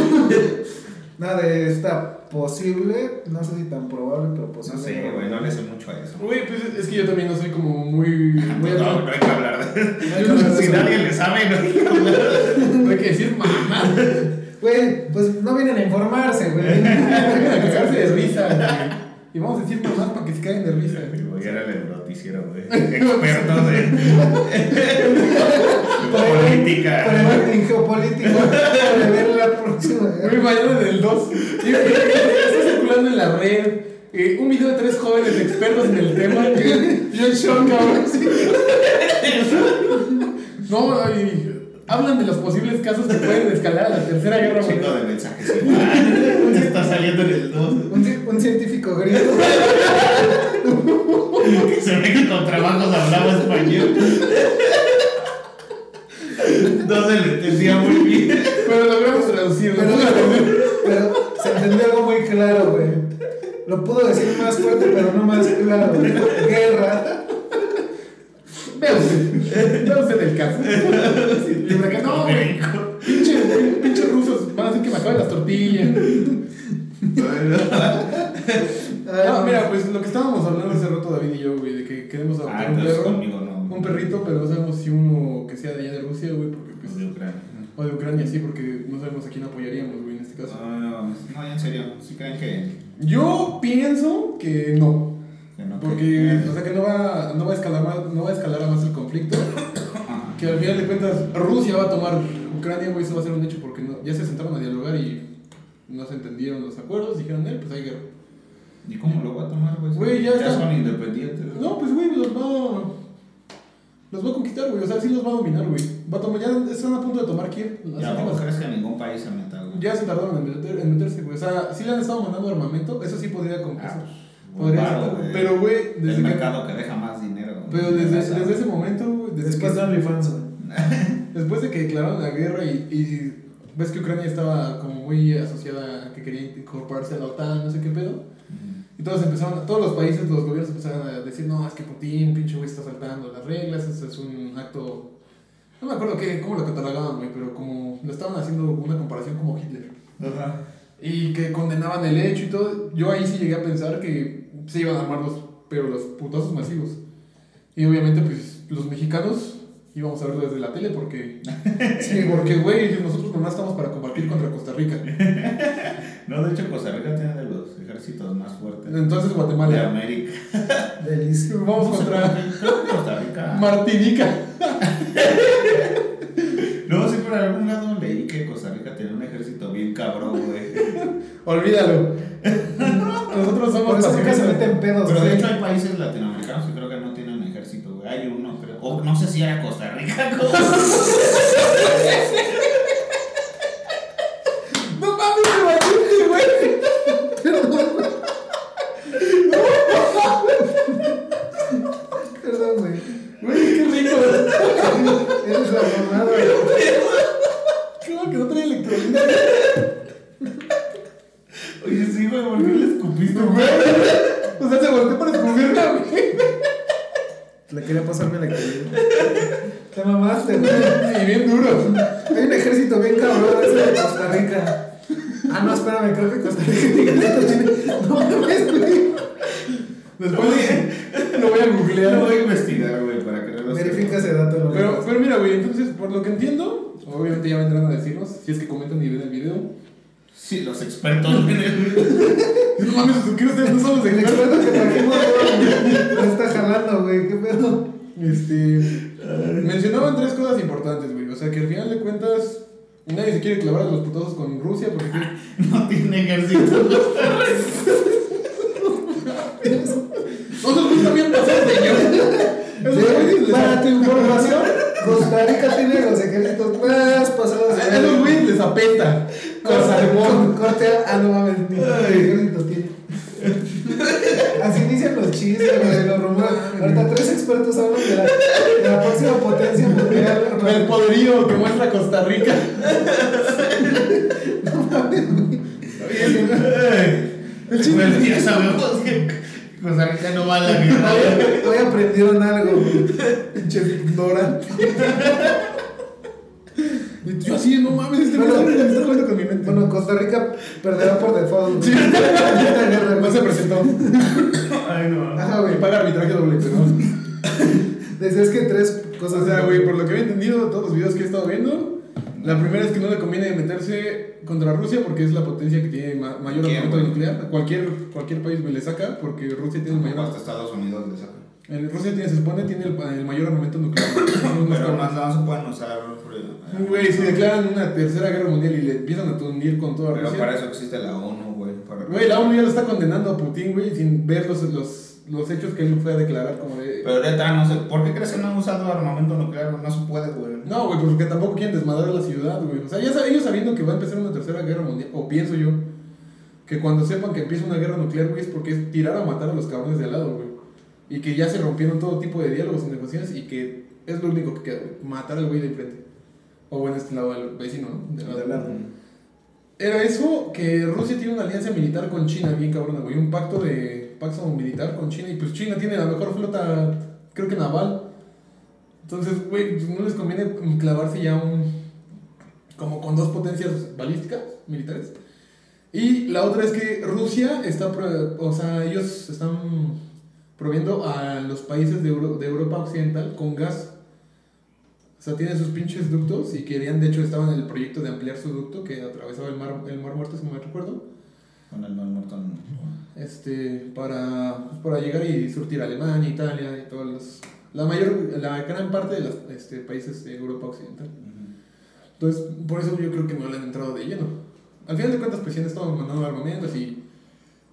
Nada de esta posible, no sé si tan probable, pero No posible. sé, güey, no le sé mucho a eso. Güey, pues es que yo también no soy como muy. muy No, no hay que hablar de No hay que hablar de Si eso. nadie le sabe, no hay que hablar. No hay que decir mamá. Güey, pues no vienen a informarse, güey. Vengan a cagarse de risa, güey. Y vamos a decir mamás para que se caigan de risa. Güey, era el noticiero, güey. Experto de política. Pero en geopolítico, para ver la próxima. Güey, mañana en el 2. Está circulando en la red. eh, un video de tres jóvenes expertos en el tema. Yo en shock, cabrón. No, y hablan de los posibles casos que pueden escalar a la tercera guerra Un chico mundial. de mensajes. Está saliendo en el 2. Un, ci- un científico griego. Se ve que con trabajos hablaba español. No se le entendía muy bien. Pero logramos traducirlo. Pero, pero se entendió algo muy claro, güey. Lo pudo decir más fuerte, pero no más claro. Guerra. Usted. Por acá, no, güey. Pinche, pinches rusos van a hacer que me acaben las tortillas. No, mira, pues lo que estábamos hablando hace rato David y yo, güey, de que queremos Ah, adoptar un entonces perro. conmigo no. Un perrito, pero no sabemos si uno que sea de allá de Rusia, güey, porque pues, De Ucrania. o de Ucrania, sí, porque no sabemos a quién apoyaríamos, güey, en este caso. No, no, no, en serio. ¿Sí creen que, Yo pienso que no, que no? porque, que- o sea, que no va, no va a escalar más, no va a escalar más el conflicto. Que al final de cuentas Rusia va a tomar Ucrania, güey, eso va a ser un hecho porque no, ya se sentaron a dialogar y no se entendieron los acuerdos, dijeron, eh, pues hay guerra. ¿Y cómo lo va a tomar, güey? Güey, ya está. son independientes. No, pues, güey, los va. Los va a conquistar, güey. O sea, sí los va a dominar, güey. Va a tomar, ya están a punto de tomar Kiev. Las ¿Ya no crees que ningún país se meta, güey? ya se tardaron en, meter- en meterse, güey. O sea, sí le han estado mandando armamento. Eso sí podría con Ah, pues, podría ser. güey. Pero, güey, El desde que. mercado que deja más dinero. Pero desde, desde ese momento, Después que- de OnlyFans, después de que declararon la guerra y, y ves que Ucrania estaba como muy asociada a que quería incorporarse a la OTAN, no sé qué pedo. Y todos empezaron, todos los países, los gobiernos empezaron a decir, no, es que Putin, pinche güey, está saltando las reglas, eso es un acto... No me acuerdo qué, cómo lo catalogaban, güey, pero como lo estaban haciendo una comparación como Hitler. Ajá. Y que condenaban el hecho y todo. Yo ahí sí llegué a pensar que se iban a armar los, pero los putazos masivos. Y obviamente, pues, los mexicanos íbamos a verlo desde la tele porque... Sí, porque, güey, nosotros nomás estamos para combatir contra Costa Rica. No, de hecho, Costa Rica tiene de los ejércitos más fuertes Entonces, de Guatemala. América. Delicioso. Vamos No contra Costa Rica. Martinica. No, sí, por algún lado leí que Costa Rica tenía un ejército bien cabrón, güey. Olvídalo. Nosotros somos eso nunca se pacifistas. meten pedos, Pero de hecho hay países latinoamericanos Hay uno, creo. O no sé si era Costa Rica. ¿cómo? No mames, me batiste, güey. Perdón, güey. Güey, qué rico. Eres la mamada, güey. Le quería pasarme la que Te mamaste, güey. Y bien duro. Hay un ejército bien cabrón, ese de Costa Rica. Ah, no, espérame, creo que Costa Rica tiene No mames, güey. Después lo voy a Lo googlear. voy a investigar, güey, para que no lo Verifica ese dato. lo Pero, pero mira, güey, entonces, por lo que entiendo, obviamente ya vendrán a decirnos, si es que comentan y ven el video. Sí, los expertos, güey. No mames, ¿qué ustedes no son los El expertos? experto que trajimos no está jalando, güey. ¿Qué pedo? Este. Mencionaban tres cosas importantes, güey. O sea, que al final de cuentas, nadie se quiere clavar a los putazos con Rusia porque. No tiene ejército. No se gusta bien pasar, señor. Para tu información, Costa Rica tiene los ejércitos más pasados a esos güeyes les apesta. Con salmón. Corte, ah, no mames. Así inician los chistes, güey, los rumores. Ahorita tres expertos hablan de la, de la próxima potencia mundial. El poderío que muestra Costa Rica. Bueno, ya sabemos que Costa Rica no va a la guerra. Hoy aprendieron algo, güey. Pinche ignorante. Bueno, me está jugando con mi mente. Bueno, Costa Rica perderá por default. Sí. No se presentó. Ay, no. Ajá, güey. paga arbitraje doble, pero. Decías que tres cosas. O sea, güey, por lo que he entendido de todos los videos que he estado viendo, la primera es que no le conviene meterse contra Rusia porque es la potencia que tiene ma- mayor ¿Quién, armamento nuclear. Cualquier, cualquier país güey, le saca porque Rusia tiene el mayor. Hasta Estados Unidos le saca. El- Rusia tiene, se supone, tiene el, el mayor armamento nuclear. Pero no se pueden usar. Güey, si declaran una tercera guerra mundial y le empiezan a tundir con toda Pero Rusia. para eso existe la ONU, güey. Güey, la ONU ya lo está condenando a Putin, güey, sin ver los, los, los hechos que él fue a declarar como de. Pero ahorita no sé. ¿Por qué crees que no han usado armamento nuclear? No se puede, güey. No, güey, porque tampoco quieren desmadrar la ciudad, güey. O sea, ya sab- ellos sabiendo que va a empezar una tercera guerra mundial, o pienso yo, que cuando sepan que empieza una guerra nuclear, güey, es porque es tirar a matar a los cabrones de al lado, güey. Y que ya se rompieron todo tipo de diálogos y negociaciones y que es lo único que queda, matar al güey de enfrente. O bueno, este lado al vecino, ¿no? De De lado. Era eso que Rusia tiene una alianza militar con China, bien cabrona, güey. Un pacto de pacto militar con China. Y pues China tiene la mejor flota, creo que naval. Entonces, güey, pues, no les conviene clavarse ya un. como con dos potencias balísticas militares. Y la otra es que Rusia está. O sea, ellos están proviendo a los países de, Euro- de Europa Occidental con gas. O sea, tienen sus pinches ductos y querían, de hecho, estaban en el proyecto de ampliar su ducto que atravesaba el mar, el mar Muerto, si no me recuerdo, Con el Mar Muerto. no. este, para, pues, para llegar y surtir a Alemania, Italia y todos los, la mayor, la gran parte de los este, países de Europa Occidental. Entonces, por eso yo creo que no le han entrado de lleno. Al final de cuentas, pues sí han estado mandando armamentos y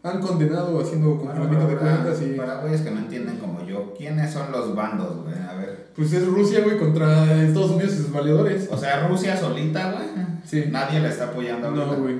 han condenado haciendo Bueno, congelamiento de cuentas y... para güeyes que no entienden como yo, ¿quiénes son los bandos, güey? A ver. Pues es Rusia, güey, contra Estados Unidos y sus valedores. O sea, Rusia solita, güey. Sí. Nadie la está apoyando No, güey.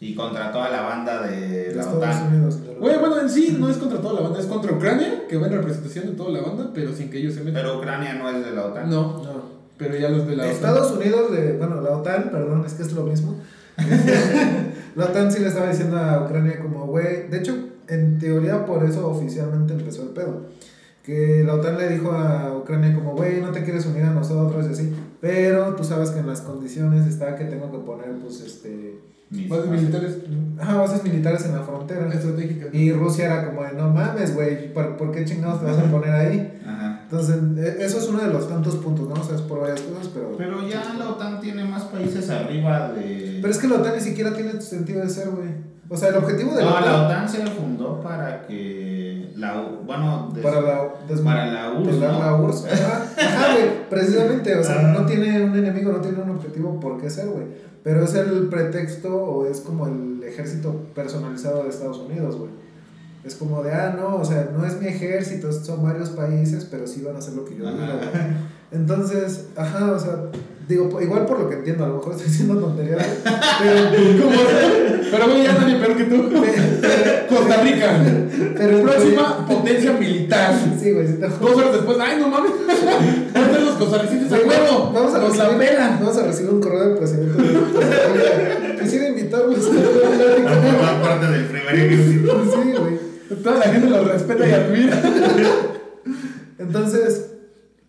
Y contra toda la banda de de la Estados OTAN. Unidos. Güey, bueno, en sí no es contra toda la banda, es contra Ucrania, que va en representación de toda la banda, pero sin que ellos se metan. Pero Ucrania no es de la OTAN. No, No. pero ya los de la Estados Unidos, de, bueno, la OTAN, perdón, es que es lo mismo. la OTAN sí le estaba diciendo a Ucrania como, güey, de hecho, en teoría por eso oficialmente empezó el pedo. Que la OTAN le dijo a Ucrania como, güey, no te quieres unir a nosotros y así. Pero tú sabes que en las condiciones está que tengo que poner, pues, este... Bases militares Ajá, bases militares en la frontera. estratégicas. Y Rusia era como de, no mames, güey, ¿por, por qué chingados te vas a poner ahí? Ajá. Entonces, e- eso es uno de los tantos puntos, ¿no? O sea, es por varias cosas, pero... Pero ya la OTAN tiene más países arriba de. Pero es que la OTAN ni siquiera tiene sentido de ser, güey. O sea, el objetivo de No, la la OTAN OTAN se fundó para que. La, bueno, des- para la des- para la URSS, para ¿no? la URSS. Ajá, ajá, güey, precisamente, o sea, no tiene un enemigo, no tiene un objetivo por qué ser, güey. Pero es el pretexto o es como el ejército personalizado de Estados Unidos, güey. Es como de, ah, no, o sea, no es mi ejército, son varios países, pero sí van a hacer lo que yo güey. Entonces, ajá, o sea, digo, igual por lo que entiendo, a lo mejor estoy diciendo tonterías, pero, ¿Cómo se- Pero güey, ya nadie peor que tú. Costa Rica. pero Próxima potencia militar. Sí, güey, sí te Dos horas después, ay, no mames. ¿Dónde los costarricenses a huevo? Vamos a, Nos la recibir, pelan. vamos a recibir un correo del presidente de Costa Rica. Quisiera invitarlos a A formar parte del primer ejército. Sí, güey. Toda la gente los respeta y admira. Entonces,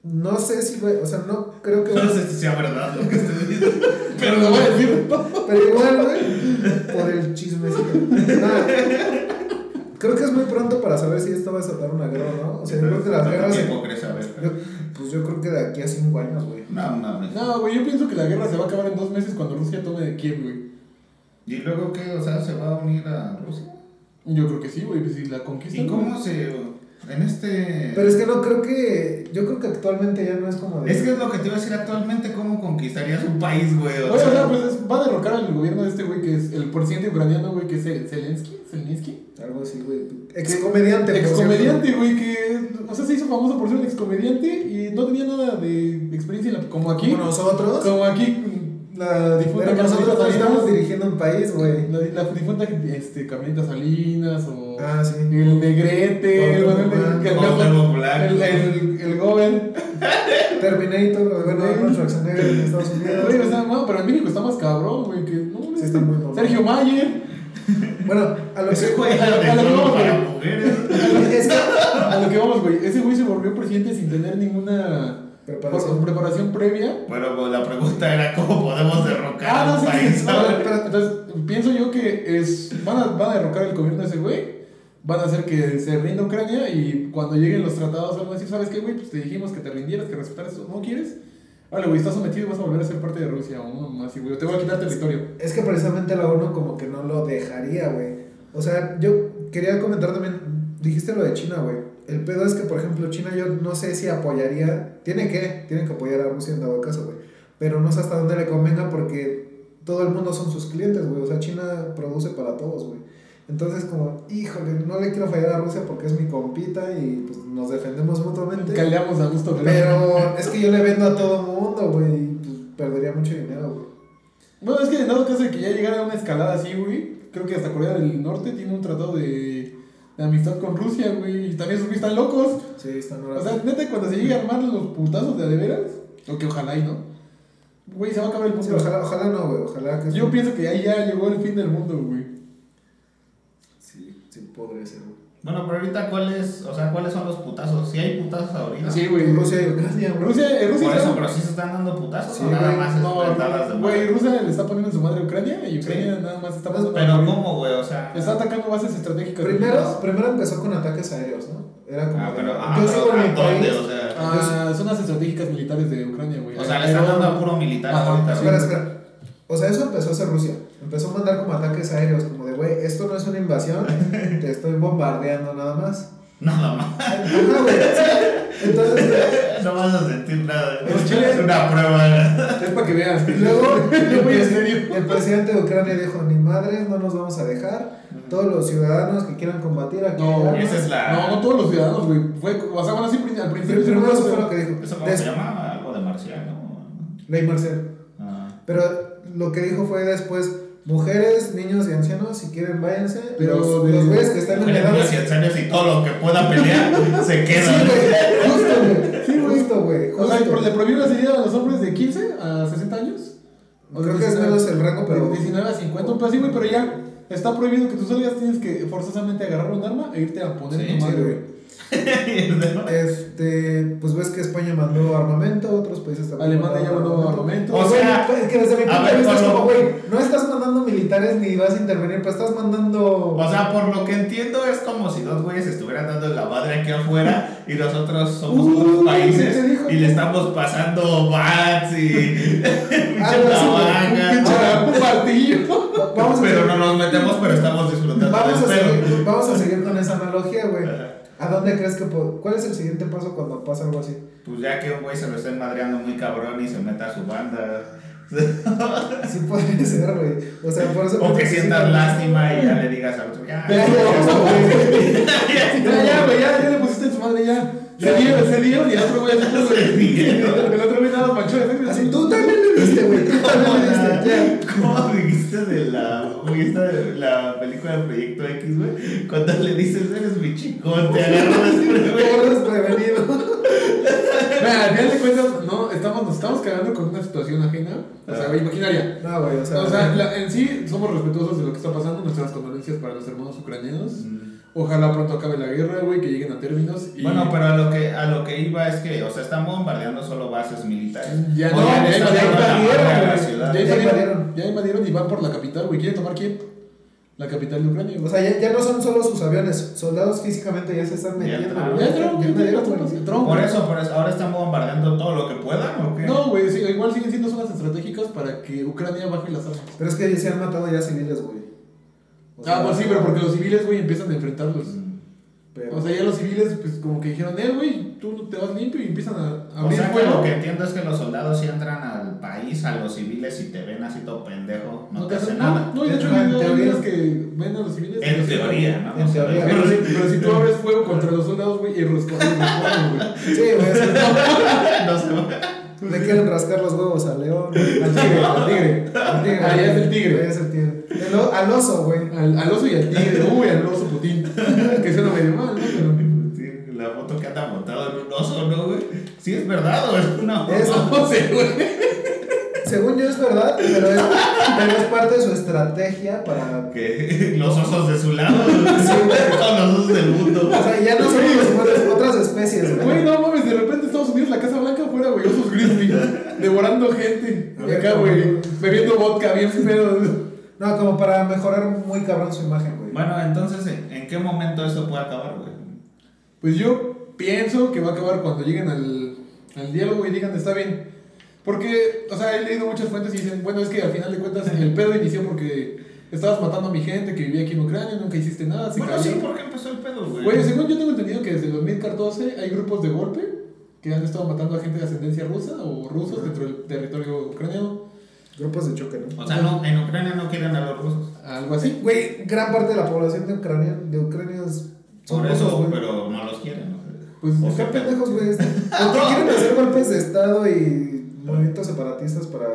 no sé si, güey, o sea, no creo que. No sé si sea verdad lo que estoy diciendo. Pero lo voy a decir. Pero igual, güey, por el chismecito. Nada. Creo que es muy pronto para saber si esto va a desatar una guerra o no. O sea, yo creo que las ¿Cuánto guerras. tiempo crees saber? pues yo creo que de aquí a cinco años, güey. No, no, no. No, güey, yo pienso que la guerra se va a acabar en dos meses cuando Rusia tome de Kiev, güey. ¿Y luego qué? O sea, ¿se va a unir a Rusia? Yo creo que sí, güey, pues si la conquista. ¿Y cómo se.? En este. Pero es que no creo que. Yo creo que actualmente ya no es como de. Es que es lo que te iba a decir actualmente, ¿cómo conquistarías un país, güey? Oye, o sea, pues es- va a derrocar al gobierno de este güey que es el presidente ucraniano, güey, que es Zel- Zelensky. Zelensky. Algo así, güey. Excomediante, Excomediante, güey, que. O sea, se hizo famoso por ser un excomediante y no tenía nada de experiencia en la- como aquí. Como nosotros. Como aquí, la difunta Pero nosotros no estamos dirigiendo un país, güey. La, la difunta este, Carmelita Salinas o. Ah, sí. El Negrete, el, el, el, el, Goben. Terminator, bueno, Arnold Schwarzenegger en Estados Unidos. Güey, o sea, no, pero en México está más cabrón, güey. Que, no, Sí, está muy cabrón. Sergio Mayer. Bueno, a lo Ese que. güey a lo- era a lo de que solo vamos, para mujeres. A lo que vamos, güey. Ese güey se volvió presidente sin tener ninguna Preparación. preparación previa. Pero pues, la pregunta era cómo podemos derrocar Ah, a no, un sí, país. no, pero- entonces, pienso yo que es, van, a, van a derrocar el gobierno de ese güey, van a hacer que se rinda Ucrania y cuando lleguen los tratados van a decir, ¿sabes qué, güey? Pues te dijimos que te rindieras, que respetaras eso, ¿no quieres? Vale, güey, estás sometido y vas a volver a ser parte de Rusia o no más, y güey, te voy a quitar territorio. Es que precisamente la ONU como que no lo dejaría, güey. O sea, yo quería comentar también, dijiste lo de China, güey. El pedo es que, por ejemplo, China yo no sé si apoyaría, tiene que, tiene que apoyar a Rusia en dado caso, güey. Pero no sé hasta dónde le convenga porque todo el mundo son sus clientes, güey. O sea, China produce para todos, güey. Entonces, como, híjole, no le quiero fallar a Rusia porque es mi compita y pues nos defendemos mutuamente. Caleamos a gusto, Pero es que yo le vendo a todo mundo, güey, y pues perdería mucho dinero, güey. Bueno, es que en dado caso de que ya llegara a una escalada así, güey, creo que hasta Corea del Norte tiene un tratado de, de amistad con Rusia, güey, y también esos güeyes están locos. Sí, están O sea, neta, cuando se llegue a armar los putazos de de veras, o que ojalá y no, güey, se va a acabar el mundo. Sí, ojalá, ojalá no, güey, ojalá que... Yo pienso que ahí ya llegó el fin del mundo, güey. Sí, sí podría ser, güey. Bueno, pero ahorita, ¿cuáles, o sea, ¿cuáles son los putazos? Si hay putazos ahorita. Sí, güey. Rusia y Ucrania, güey. Rusia, Rusia Por eso, pero sí se están dando putazos Sí, o nada güey. más No, mentadas de güey? Rusia le está poniendo en su madre a Ucrania y Ucrania nada más está pasando. Pero ¿cómo, güey? O sea... Está atacando bases estratégicas. Primero, primero empezó con ataques aéreos, ¿no? Era como... Ah, de, pero, ah, yo pero sigo ¿a mi dónde? país... O sea, Ah, zonas estratégicas militares de Ucrania, güey. o sea, le están dando a puro militar ahorita. Espera, espera. O sea, eso empezó a hacer Rusia. Empezó a mandar como ataques aéreos, como de, güey, esto no es una invasión, te estoy bombardeando nada más. Nada más. Güey. Entonces, güey, No vas a sentir nada. Chile- Es una prueba. Es para que veas. Y luego, el presidente de Ucrania dijo, ni madres, no nos vamos a dejar. Todos los ciudadanos que quieran combatir aquí. No, hay armas". esa es la- No, no todos los ciudadanos, güey. Fue, o sea, bueno, sí, pri- al principio. Primero primero eso fue lo que dijo. ¿Eso se llama? Algo de marciano. Ley Marcel. Ah. Pero lo que dijo fue después, mujeres, niños y ancianos, si quieren váyanse. Pero los, de- los güeyes que están en Mujeres, edades... niños y ancianos y todo lo que pueda pelear se Sí, queda. güey, justo, güey. Sí. Justo, güey. O sea, le prohibieron la salida a los hombres de 15 a 60 años. O Creo que es 19 menos el rango, pero... De 19 a 50, un pedo así, güey, pero ya está prohibido que tú salgas, tienes que forzosamente agarrar un arma e irte a poner Sí, en tu Sí, madre, güey. Este, pues ves que España mandó armamento, otros países también. Alemania ya mandó armamento. O O sea, es que desde mi punto de vista es como, güey, no estás mandando militares ni vas a intervenir, pero estás mandando. O sea, por lo que entiendo es como si dos güeyes estuvieran dando la madre aquí afuera y nosotros somos Uh, otros ¿te países dijo? y le estamos pasando bats y un martillo. vamos a pero no nos metemos, pero estamos disfrutando vamos, a seguir, vamos a seguir con esa analogía, güey. ¿A dónde crees que po- cuál es el siguiente paso cuando pasa algo así? Pues ya que un güey se lo esté madreando muy cabrón y se meta a su banda. Sí puede ser, güey. O sea, por eso O que sientas lástima y ya le digas al otro, ya. Ya, ya, güey. Ya, ya, le pusiste en su madre, ya. Se dieron, se dieron y el otro güey así. El otro güey nada manchó de Así, tú también güey. Diste. ¿Cómo dijiste de la, ¿viste de la película de Proyecto X, güey? Cuando le dices, eres mi chicón, te agarro de güey. Eres prevenido. Mira, al final de cuentas, no, estamos, nos estamos cagando con una situación ajena. O sea, güey, imaginaria. No, güey, o sea. O sea, la- en sí somos respetuosos de lo que está pasando. Nuestras condolencias para los hermanos ucranianos. Ojalá pronto acabe la guerra, güey, que lleguen a términos. Y... Bueno, pero a lo que a lo que iba es que, o sea, están bombardeando solo bases militares. Ya O no, ya invadieron. Ya invadieron, ya invadieron y van por la capital, güey. ¿Quieren tomar quién? La capital de Ucrania, O güey. sea, ya, ya no son solo sus aviones, soldados físicamente ya se están metiendo. Ya güey. entraron. Por eso, por eso, ahora están bombardeando todo lo que puedan, ¿o qué? No, güey, sí, igual siguen siendo zonas estratégicas para que Ucrania baje las armas. Pero es que se han matado ya civiles, güey. O sea, Ah, pues sí, pero porque los civiles, güey, empiezan a enfrentarlos. Mm. pero- O sea, ya los civiles, pues como que dijeron, eh, güey, tú te vas limpio y empiezan a O abrir sea, que fuego. lo que entiendo es que los soldados sí entran al país, a los civiles, y te ven así todo pendejo, no, te hacen nada. No, y de hecho, En hay hay teoría. unas que ven a los civiles. En los- teoría, ¿no? En No teoría. Pero si, pero si tú abres fuego contra los soldados, güey, y responden, güey. Sí, güey. es No sé. Le quieren rascar los huevos al león. Al tigre, al tigre. Al tigre. Ya es el tigre. Ya es el tigre. El o- al oso, güey. Al, al oso y al tigre. Uy, al oso putín. Que suena medio mal, ¿no? Pero. La foto que anda montado en un oso, ¿no, güey? Sí es verdad es una foto. Es- güey. Según yo es verdad, pero es, pero es parte de su estrategia para. Que los osos de su lado, Sí, güey. todos los osos del mundo. O sea, ya no son los humanos, otras especies, Güey, güey. no mames, de repente Estados Unidos, la Casa Blanca afuera, güey. devorando gente. Y acá, güey, bebiendo vodka bien pedo. No, como para mejorar muy cabrón su imagen, güey. Bueno, entonces, ¿en- ¿en qué momento esto puede acabar, güey? Pues yo pienso que va a acabar cuando lleguen al, al diálogo y digan, está bien. Porque, o sea, he leído muchas fuentes y dicen, bueno, es que al final de cuentas el pedo inició porque estabas matando a mi gente que vivía aquí en Ucrania, nunca hiciste nada, se Bueno, cayó. sí, ¿por qué empezó el pedo, güey? Güey, según yo tengo entendido que desde el 2014 hay grupos de golpe que han estado matando a gente de ascendencia rusa o rusos dentro del territorio ucraniano. Grupos de choque, ¿no? O sea, no, en Ucrania no quieren a los rusos. Algo así. Güey, gran parte de la población de Ucrania, de Ucrania es- son Por rusos, eso, güey. pero no los quieren, ¿no? Pues O sea, pendejos, güey. ¿Por qué quieren hacer golpes de Estado y movimientos separatistas para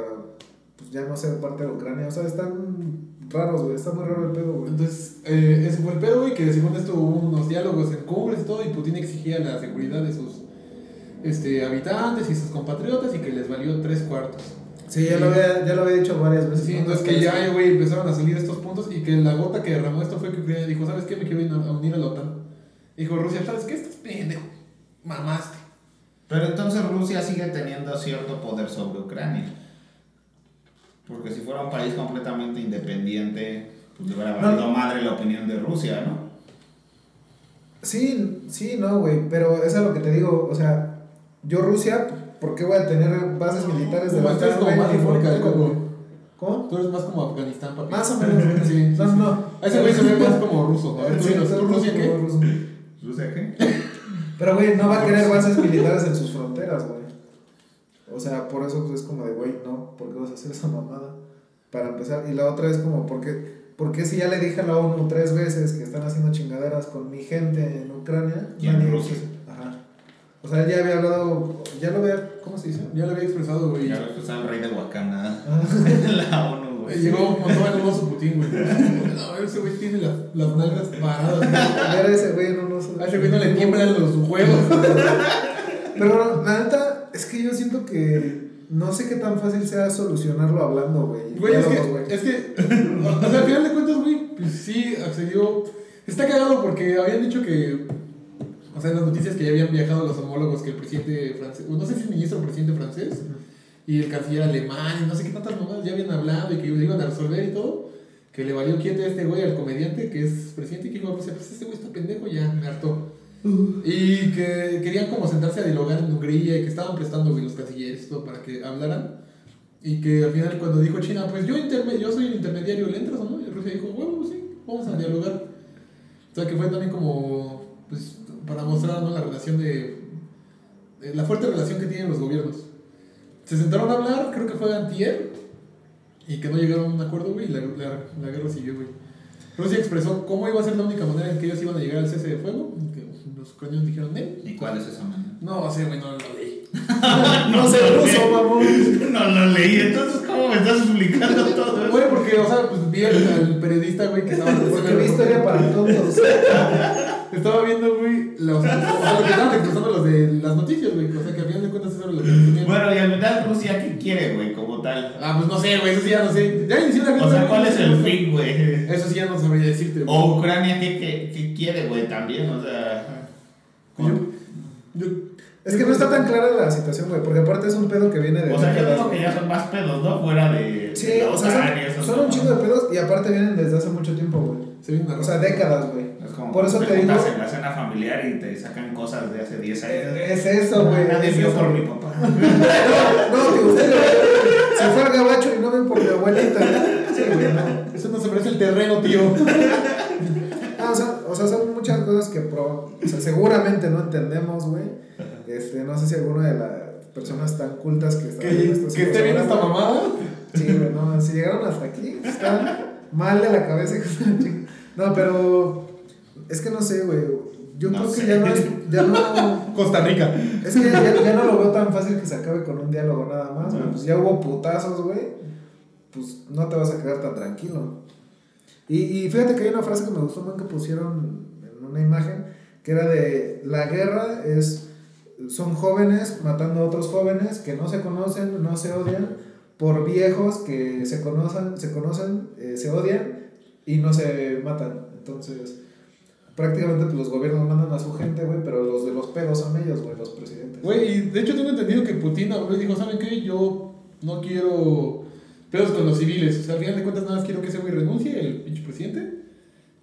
pues, ya no ser parte de Ucrania? O sea, están raros, güey. Está muy raro el pedo, güey. Entonces, eh, ese fue el pedo, güey, que según esto hubo unos diálogos en cumbres y todo, y Putin exigía la seguridad de sus este, habitantes y sus compatriotas y que les valió tres cuartos. Sí, ya lo había, ya lo había dicho varias veces. Sí, entonces que ya, güey, empezaron a salir estos puntos y que la gota que derramó esto fue que Ucrania dijo, ¿sabes qué? Me quiero ir a a unir a la OTAN. Dijo Rusia, ¿sabes qué? Estás pendejo. Mamaste. Pero entonces Rusia sigue teniendo cierto poder sobre Ucrania. Porque si fuera un país completamente independiente, pues le hubiera No. valido madre la opinión de Rusia, ¿no? Sí, sí, no, güey. Pero eso es lo que te digo. O sea, yo Rusia, ¿por qué voy a tener bases militares de Como la estás como más. ¿Cómo? Tú eres más como Afganistán, papi. Más o menos. Sí, sí, No, sí. no. A ese güey se ve más como ruso. A ver, tú, Sí, dinos, ¿tú Rusia qué? ruso. ¿Rusia qué? Pero, güey, no va a querer bases militares en sus fronteras, güey. O sea, por eso pues, es como de, güey, no, ¿por qué vas a hacer esa mamada? Para empezar. Y la otra es como, ¿por qué, por qué si ya le dije a la ONU tres veces que están haciendo chingaderas con mi gente en Ucrania? Y en Rusia. Ajá. O sea, él ya había hablado, ya lo había, ¿cómo se dice? Ya lo había expresado, güey. Ya que está el rey de Wakanda. Ah, la ONU, güey. Llegó montó un oso Putin, güey. No, ese güey tiene las, las nalgas paradas. güey. ver a ese güey, no, no sé. A ese güey no le tiemblan los huevos. Pero la neta, es que yo siento que no sé qué tan fácil sea solucionarlo hablando, güey. Güey, es que, güey. es que, o sea, al final de cuentas, güey, pues sí accedió. Está cagado porque habían dicho que, o sea, en las noticias que ya habían viajado los homólogos, que el presidente francés, no sé si el ministro o presidente francés, y el canciller alemán, y no sé qué tantas mamadas ya habían hablado y que iban a resolver y todo, que le valió quiete a este güey, al comediante, que es presidente, y que dijo, pues este güey está pendejo, ya me hartó. Y que querían como sentarse a dialogar en Hungría y que estaban prestando güey, los cancilleres y todo para que hablaran. Y que al final cuando dijo China, pues yo, yo soy el intermediario, ¿le entras o no? Y Rusia dijo, bueno, sí, vamos a dialogar. O sea que fue también como, pues, para mostrar ¿no? la relación de, de la fuerte relación que tienen los gobiernos. Se sentaron a hablar, creo que fue antier, y que no llegaron a un acuerdo, güey, y la, la, la guerra siguió, güey. Rusia expresó cómo iba a ser la única manera en que ellos iban a llegar al cese de fuego, que los ucranianos dijeron, ¿eh? ¿Y cuál es esa manera? No, sí, güey, no lo leí. No sé ruso, mamón. No lo leí, entonces, ¿cómo me estás explicando todo eso? Güey, porque, o sea, pues vi al, al periodista, güey, que estaba... Porque vi historia para tontos. Estaba viendo, güey, los, o sea, lo que estaban expresando los de las noticias, güey. O sea, que al final de cuentas eso era lo que Rusia, ¿qué quiere, güey, como tal? Ah, pues no sé, güey, eso sí ya no sé. Ya inició la guerra. O sea, ¿cuál es el fin, güey? Eso sí ya no sabría decirte, güey. O Ucrania, ¿qué, qué, qué quiere, güey, también? O sea... Yo, yo, Es que no está tan clara la situación, güey, porque aparte es un pedo que viene de. O sea, yo digo que ya son más pedos, ¿no? Fuera de... Sí, de o sea, son, son un chingo de pedos y aparte vienen desde hace mucho tiempo, güey. Viene O sea, décadas, güey. Es como Por eso te te digo. en la cena familiar y te sacan cosas de hace 10 años. Es eso, güey. Nadie es vio por mi papá. No, que usted se fue al gabacho y no ven por mi abuelita. Sí, güey, no. Eso no se merece el terreno, tío. Ah, o, sea, o sea, son muchas cosas que pro- o sea, seguramente no entendemos, güey. Este, no sé si alguna de las personas tan cultas que están Que, estos que esté viendo esta mamada. Sí, güey, no, si llegaron hasta aquí, están mal de la cabeza. No, pero es que no sé, güey. Yo No creo sé. que ya no es, ya no, Costa Rica. es que ya, ya no lo veo tan fácil que se acabe con un diálogo nada más, güey. No. Pues ya hubo putazos, güey. Pues no te vas a quedar tan tranquilo. Y, y fíjate que hay una frase que me gustó mucho que pusieron en una imagen, que era de la guerra es son jóvenes matando a otros jóvenes que no se conocen, no se odian, por viejos que se conocen, se conocen, eh, se odian y no se matan. Entonces, prácticamente pues, los gobiernos mandan a su gente, güey, pero los de los pedos son ellos, güey, los presidentes. Güey, y de hecho tengo entendido que Putin habló y dijo, ¿saben qué? Yo no quiero pedos con los civiles. O sea, al final de cuentas nada más quiero que ese güey renuncie, el pinche presidente.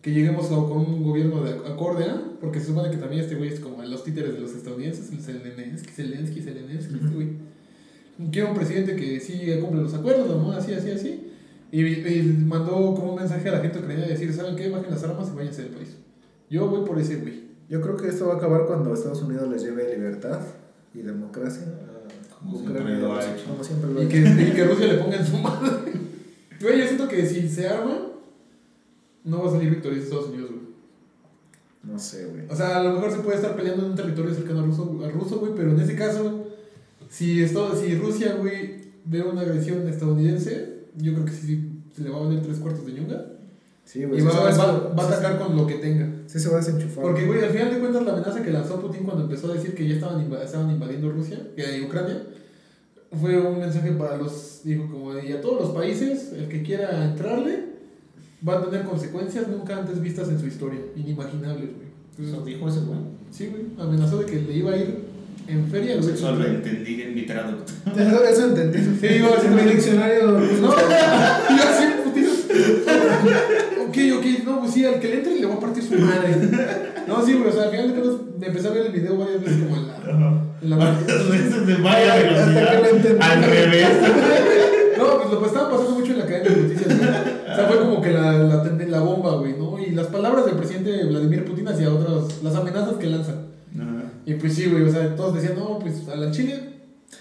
Que lleguemos a- con un gobierno de acorde a, porque se supone que también este güey es como los títeres de los estadounidenses, el Zelensky, Zelensky, Zelensky, este güey. Quiero un presidente que sí cumple los acuerdos, ¿no? Así, así, así. Y, y mandó como un mensaje a la gente ucraniana de decir, ¿saben qué? Bajen las armas y váyanse del país. Yo voy por ese güey. Yo creo que esto va a acabar cuando Estados Unidos les lleve libertad y democracia a Como Ucrania, siempre lo ha hecho. Como siempre lo ha Y que, y que Rusia le ponga en su madre. Güey, yo siento que si se arma, no va a salir victorioso Estados Unidos, güey. No sé, güey. O sea, a lo mejor se puede estar peleando en un territorio cercano al ruso, al ruso güey, pero en ese caso, si, esto, si Rusia, güey, ve una agresión estadounidense, yo creo que sí se le va a valer tres cuartos de ñunga. Sí, güey. Y va, a- va a sí- atacar con lo que tenga. Sí se va a desenchufar. Porque, güey, al final de cuentas, la amenaza que lanzó Putin cuando empezó a decir que ya estaban, inva- estaban invadiendo Rusia y Ucrania fue un mensaje para los, dijo, como, y a todos los países, el que quiera entrarle va a tener consecuencias nunca antes vistas en su historia, inimaginables, güey. Eso dijo ese güey. Sí, güey, amenazó de que le iba a ir en feria. güey. Eso lo entendí en mi traductor. Eso, eso entendí. Sí, decir en mi diccionario. No, yo así, putito. Ok, ok, no, pues sí, al que le entre le va a partir su madre. No, sí, güey, o sea, al final de cuentas me empecé a ver el video varias veces como en la. En la Varias veces de vaya velocidad. Al revés. No, pues lo que estaba pasando mucho en la cadena de noticias, güey. O sea, fue como que la, la, la bomba, güey, ¿no? Y las palabras del presidente Vladimir Putin hacia otras, las amenazas que lanza. Y pues sí, güey, o sea, todos decían, no, pues a la Chile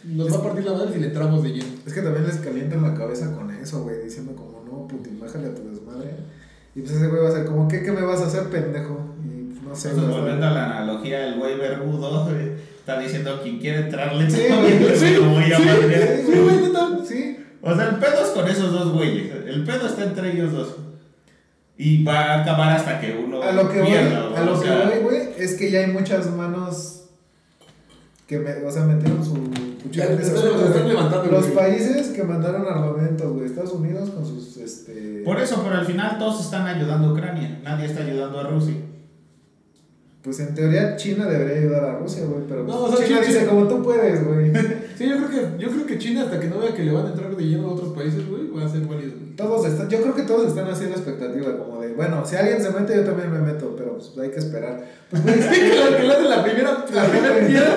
nos va a partir la madre si le entramos de lleno. Es que también les calientan la cabeza con eso, güey, diciendo como, no, Putin, bájale a tu desmadre. Y pues ese güey va a ser como, ¿qué, qué me vas a hacer, pendejo? Y pues, no sé, Entonces, güey, volviendo a la analogía, el güey vergudo güey, está diciendo quien quiere entrarle. Sí, güey, güey, sí, lo voy a sí, madrear. Sí, güey, neta. Sí, O sea, el pedo es con esos dos güeyes. El pedo está entre ellos dos. Y va a acabar hasta que uno a lo que voy, pierda. a lo o que sea, voy, güey, es que ya hay muchas manos que, me, o sea, metieron su Ya, en levantando, Los güey. países que mandaron armamentos, güey, Estados Unidos con sus, este... Por eso, pero al final todos están ayudando a Ucrania. Nadie está ayudando a Rusia. Pues en teoría China debería ayudar a Rusia, güey, pero No, pues, o sea, China China- dice como tú puedes, güey. Sí, yo creo que, yo creo que China, hasta que no vea que le van a entrar de lleno a otros países, güey, va a ser válido. Todos están, yo creo que todos están haciendo expectativa, como de, bueno, si alguien se mete, yo también me meto, pero pues hay que esperar. Pues, güey, que le que le hace la primera, la primera piedra.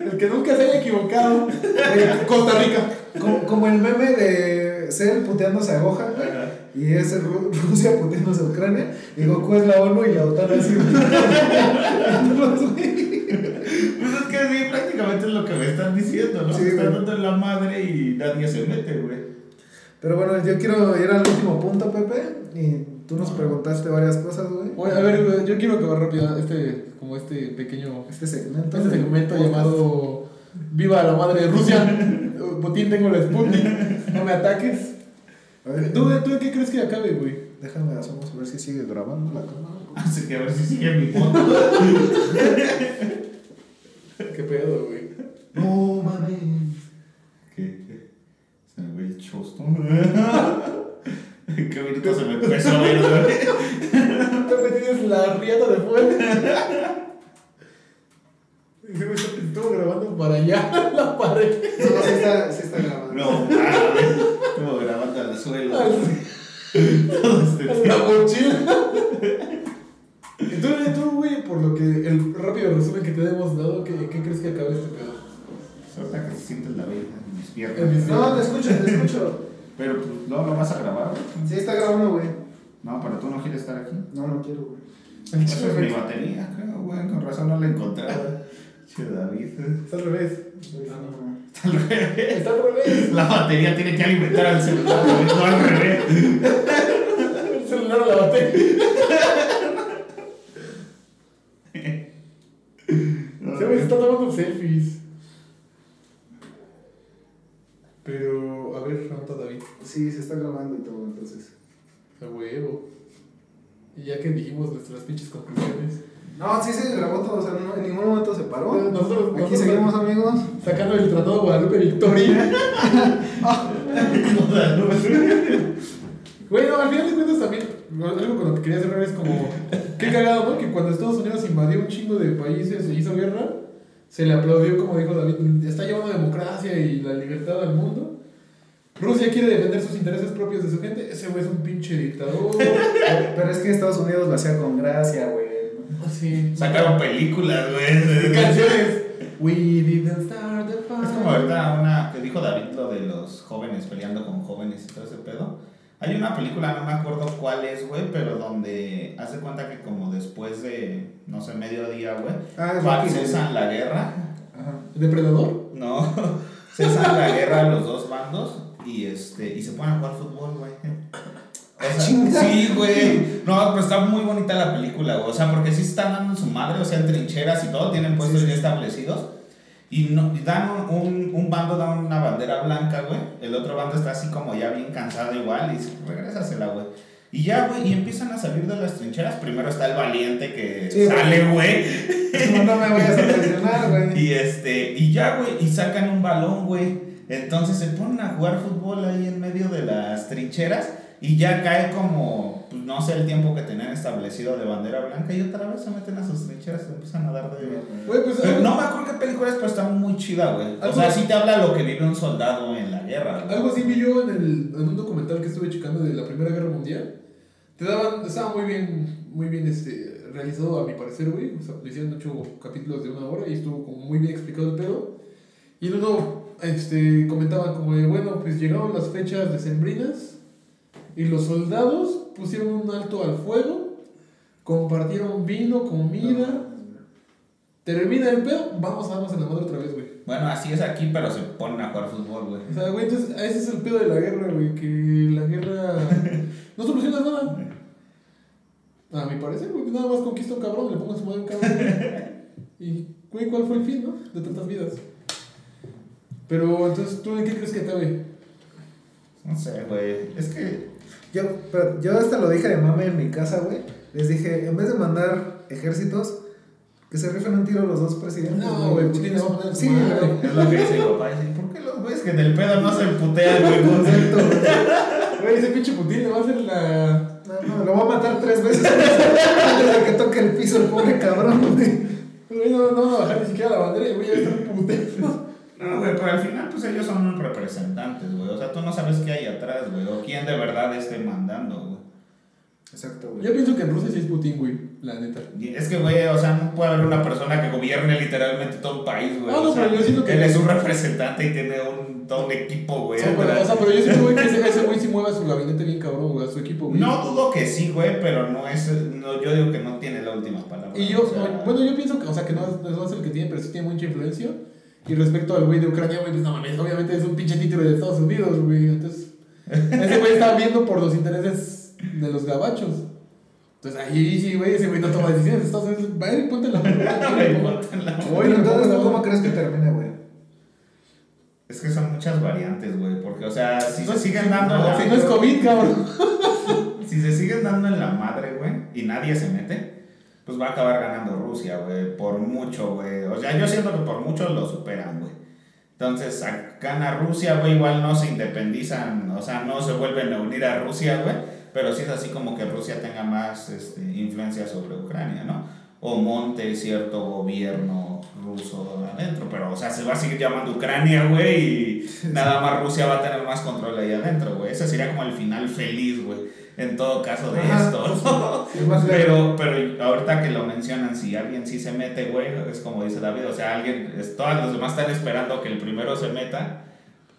El que nunca se haya equivocado. Costa Rica. como, como el meme de Cell puteándose a güey, y es Ru- Rusia puteándose a Ucrania, y Goku es la ONU y la OTAN así. Pues es que sí, prácticamente es lo que me están diciendo, ¿no? Sí, Se están dando en la madre y nadie se mete, güey. Pero bueno, yo quiero ir al último punto, Pepe, y tú nos preguntaste varias cosas, güey. Oye, a ver, yo quiero acabar rápido este, como este pequeño, Este segmento. este segmento llamado Viva la madre de Rusia. Putin, tengo la Sputnik. No me ataques. A ver, ¿Tú, ¿Tú en qué crees que acabe, güey? Déjame, vamos a ver si sigue grabando la cámara. Así que a ver si sigue mi foto. ¿Qué pedo, güey? No mames. ¿En qué minuto se me empezó a ver, güey? Pepe, tienes la riata de fuera. Estuvo grabando para allá, la pared. No, sí está, sí está grabando. No, mames. Estuvo grabando al suelo. Así. Todo este La mochila. Y tú, güey, por lo que el rápido resumen que te hemos dado, ¿qué, qué crees que acabe este pedo? Ahorita que se siente la vida en mis piernas. No, te escucho, te escucho. Pero pues no lo vas a grabar, güey. Sí está grabando, güey. No, pero tú no quieres estar aquí. No, no quiero, güey. Esa es mi batería, creo, güey. Con razón no la encontraba. Che, David. Está al revés. Al revés. Está al revés. La batería tiene que alimentar al celular, güey, no al revés. El celular la batería. Se me está tomando selfies. Pero, a ver, pregunta David. Sí, se está grabando y todo, entonces. A huevo. Y ya que dijimos nuestras pinches conclusiones. No, sí se grabó todo, o sea, no- en ningún momento se paró. Nosotros, Aquí nosotros seguimos, amigos. Sacando el Tratado de Guadalupe Victoria. Güey, no, al final de cuentas también, algo con lo que quería cerrar es como, qué cagado, ¿no? Que cuando Estados Unidos invadió un chingo de países e hizo guerra, se le aplaudió, como dijo David, está llevando democracia y la libertad al mundo. Rusia quiere defender sus intereses propios de su gente, ese güey es un pinche dictador. Pero es que Estados Unidos lo hacía con gracia, güey. Así. Sacaron películas, güey. Canciones. We didn't start the fire. Es como ahorita una que dijo David lo de los jóvenes peleando con jóvenes y todo ese pedo. Hay una película, no me acuerdo cuál es, güey, pero donde hace cuenta que como después de, no sé, mediodía, güey, Ah, cesan la guerra. Ajá. ¿Depredador? No, cesan la guerra los dos bandos y este y se ponen a jugar fútbol, güey. O sea, sí, güey. No, pero está muy bonita la película, güey. O sea, porque sí están dando su madre, o sea, en trincheras y todo, tienen puestos Sí, sí. ya establecidos. Y, no, y dan un, un, un bando da una bandera blanca, güey. El otro bando está así como ya bien cansado igual y dice, regrésasela, güey. Y ya, güey, y empiezan a salir de las trincheras. Primero está el valiente que Sí, sale, güey. No, no me vayas a presionar, güey. Y este, y ya, güey, y sacan un balón, güey. Entonces se ponen a jugar fútbol ahí en medio de las trincheras y ya cae como, pues no sé, el tiempo que tenían establecido de bandera blanca y otra vez se meten a sus trincheras y empiezan a dar de... Güey, pues. Pero no me acuerdo qué película es, pero está muy chida, güey. O sea, sí te habla lo que vive un soldado en la guerra. Algo así vi yo en, el, en un documental que estuve checando de la Primera Guerra Mundial. Te daban, estaba muy bien, muy bien este, realizado a mi parecer, güey. O sea, le hicieron ocho capítulos de una hora y estuvo como muy bien explicado el pedo. Y en uno este, comentaban como de, bueno, pues llegaron las fechas decembrinas y los soldados pusieron un alto al fuego, compartieron vino, comida. Termina el pedo, vamos a darnos en la madre otra vez, güey. Bueno, así es aquí, pero se ponen a jugar fútbol, güey. O sea, güey, entonces ese es el pedo de la guerra, güey, que la guerra no soluciona nada. A mi parecer, güey, nada más conquista un cabrón, le pongo su madre un cabrón. Y, güey, ¿cuál fue el fin, no? De tantas vidas. Pero, entonces, ¿tú en qué crees que acabe? No sé, güey. Es que... Yo, pero yo hasta lo dije de mame en mi casa, güey. Les dije, en vez de mandar ejércitos, que se rifen un tiro los dos presidentes. No, güey, Putin le va a poner Sí, madre. güey. Es lo que dice mi papá. Dice, ¿por qué los güeyes que del pedo no se putean, güey? Exacto, güey. Ese pinche Putin le va a hacer la. No, no, lo voy a matar tres veces antes de que toque el piso el pobre cabrón, güey. No, no van a bajar ni siquiera la bandera y el güey ya está putero. No, güey, pero al final, pues ellos son unos representantes, güey. O sea, tú no sabes qué hay atrás, güey. O quién de verdad esté mandando, güey. Exacto, güey. Yo pienso que en Rusia sí es Putin, güey, la neta. Es que, güey, o sea, no puede haber una persona que gobierne literalmente todo un país, güey. Ah, no, o sea, pero yo siento que- Él es un representante y tiene un, todo un equipo, güey. O sea, pero, atrás. o sea, pero yo siento, güey, que ese, ese güey sí mueve a su gabinete bien cabrón, güey, a su equipo, güey. No dudo que sí, güey, pero no es. No, yo digo que no tiene la última palabra. Y yo, o sea, bueno, yo pienso que, o sea, que no no es el que tiene, pero sí tiene mucha influencia. Y respecto al güey de Ucrania, güey, pues no mames, obviamente es un pinche título de Estados Unidos, güey. Entonces, ese güey está viendo por los intereses de los gabachos. Entonces, ahí sí, güey, ese güey no toma decisiones. Estados Unidos, va y ponte la Güey, ponte en la- Oye, entonces, ¿tú cómo crees que termine, güey? Es que son muchas variantes, güey. Porque, o sea, si se siguen dando. No, la- si no es COVID, cabrón. Si se siguen dando en la madre, güey, y nadie se mete, pues va a acabar ganando Rusia, güey, por mucho, güey. O sea, yo siento que por mucho lo superan, güey. Entonces, gana Rusia, güey, igual no se independizan, o sea, no se vuelven a unir a Rusia, güey, pero sí es así como que Rusia tenga más este, influencia sobre Ucrania, ¿no? O monte cierto gobierno ruso adentro, pero, o sea, se va a seguir llamando Ucrania, güey, y nada más Rusia va a tener más control ahí adentro, güey. Ese sería como el final feliz, güey, en todo caso de Ajá. esto. Es más leve. Pero, pero ahorita que lo mencionan, si alguien sí se mete, güey, es como dice David, o sea, alguien, es, todos los demás están esperando que el primero se meta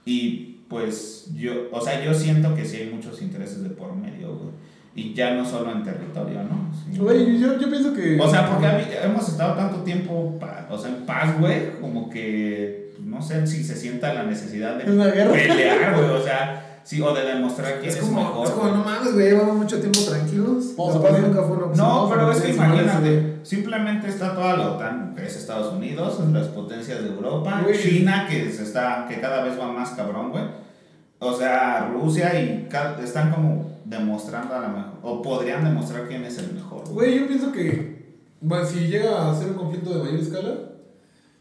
y pues yo, o sea, yo siento que sí hay muchos intereses de por medio, güey. Y ya no solo en territorio, ¿no? Sí. Güey, yo, yo pienso que. O sea, porque habi- hemos estado tanto tiempo, pa- o sea, en paz, güey, como que, pues, no sé si se sienta la necesidad Es de pelear, güey, o sea, sí, o de demostrar quién Es es, como, mejor. es como, no mames, güey, llevamos mucho tiempo tranquilos. Vamos La a paz poner- nunca fue una opción. No, pero es que imagínate, simplemente está toda la OTAN, que es Estados Unidos, las potencias de Europa. China, que se está, que cada vez va más cabrón, güey. O sea, Rusia y están como demostrando a la mejor, o podrían demostrar quién es el mejor. Güey, yo pienso que. Bueno, si llega a ser un conflicto de mayor escala,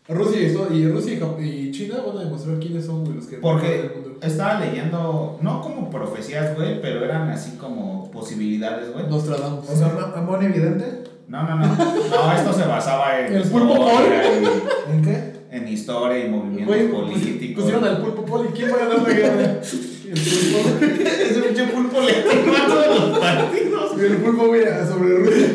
Rusia y, Rusia y, China van a demostrar quiénes son güey, los que. Porque- el mundo, Estaba leyendo, no como profecías, güey, pero eran así como posibilidades, güey. Nostradamus. O sea, ¿am- amor evidente. No, no, no. No, esto se basaba en ¿El pulpo y- ¿En qué? en historia y movimientos pues, políticos. pusieron al pulpo poli. ¿Quién va a ganar la guerra? El pulpo. Ese pinche pulpo le a todos los partidos. El pulpo, mira, sobre Rusia.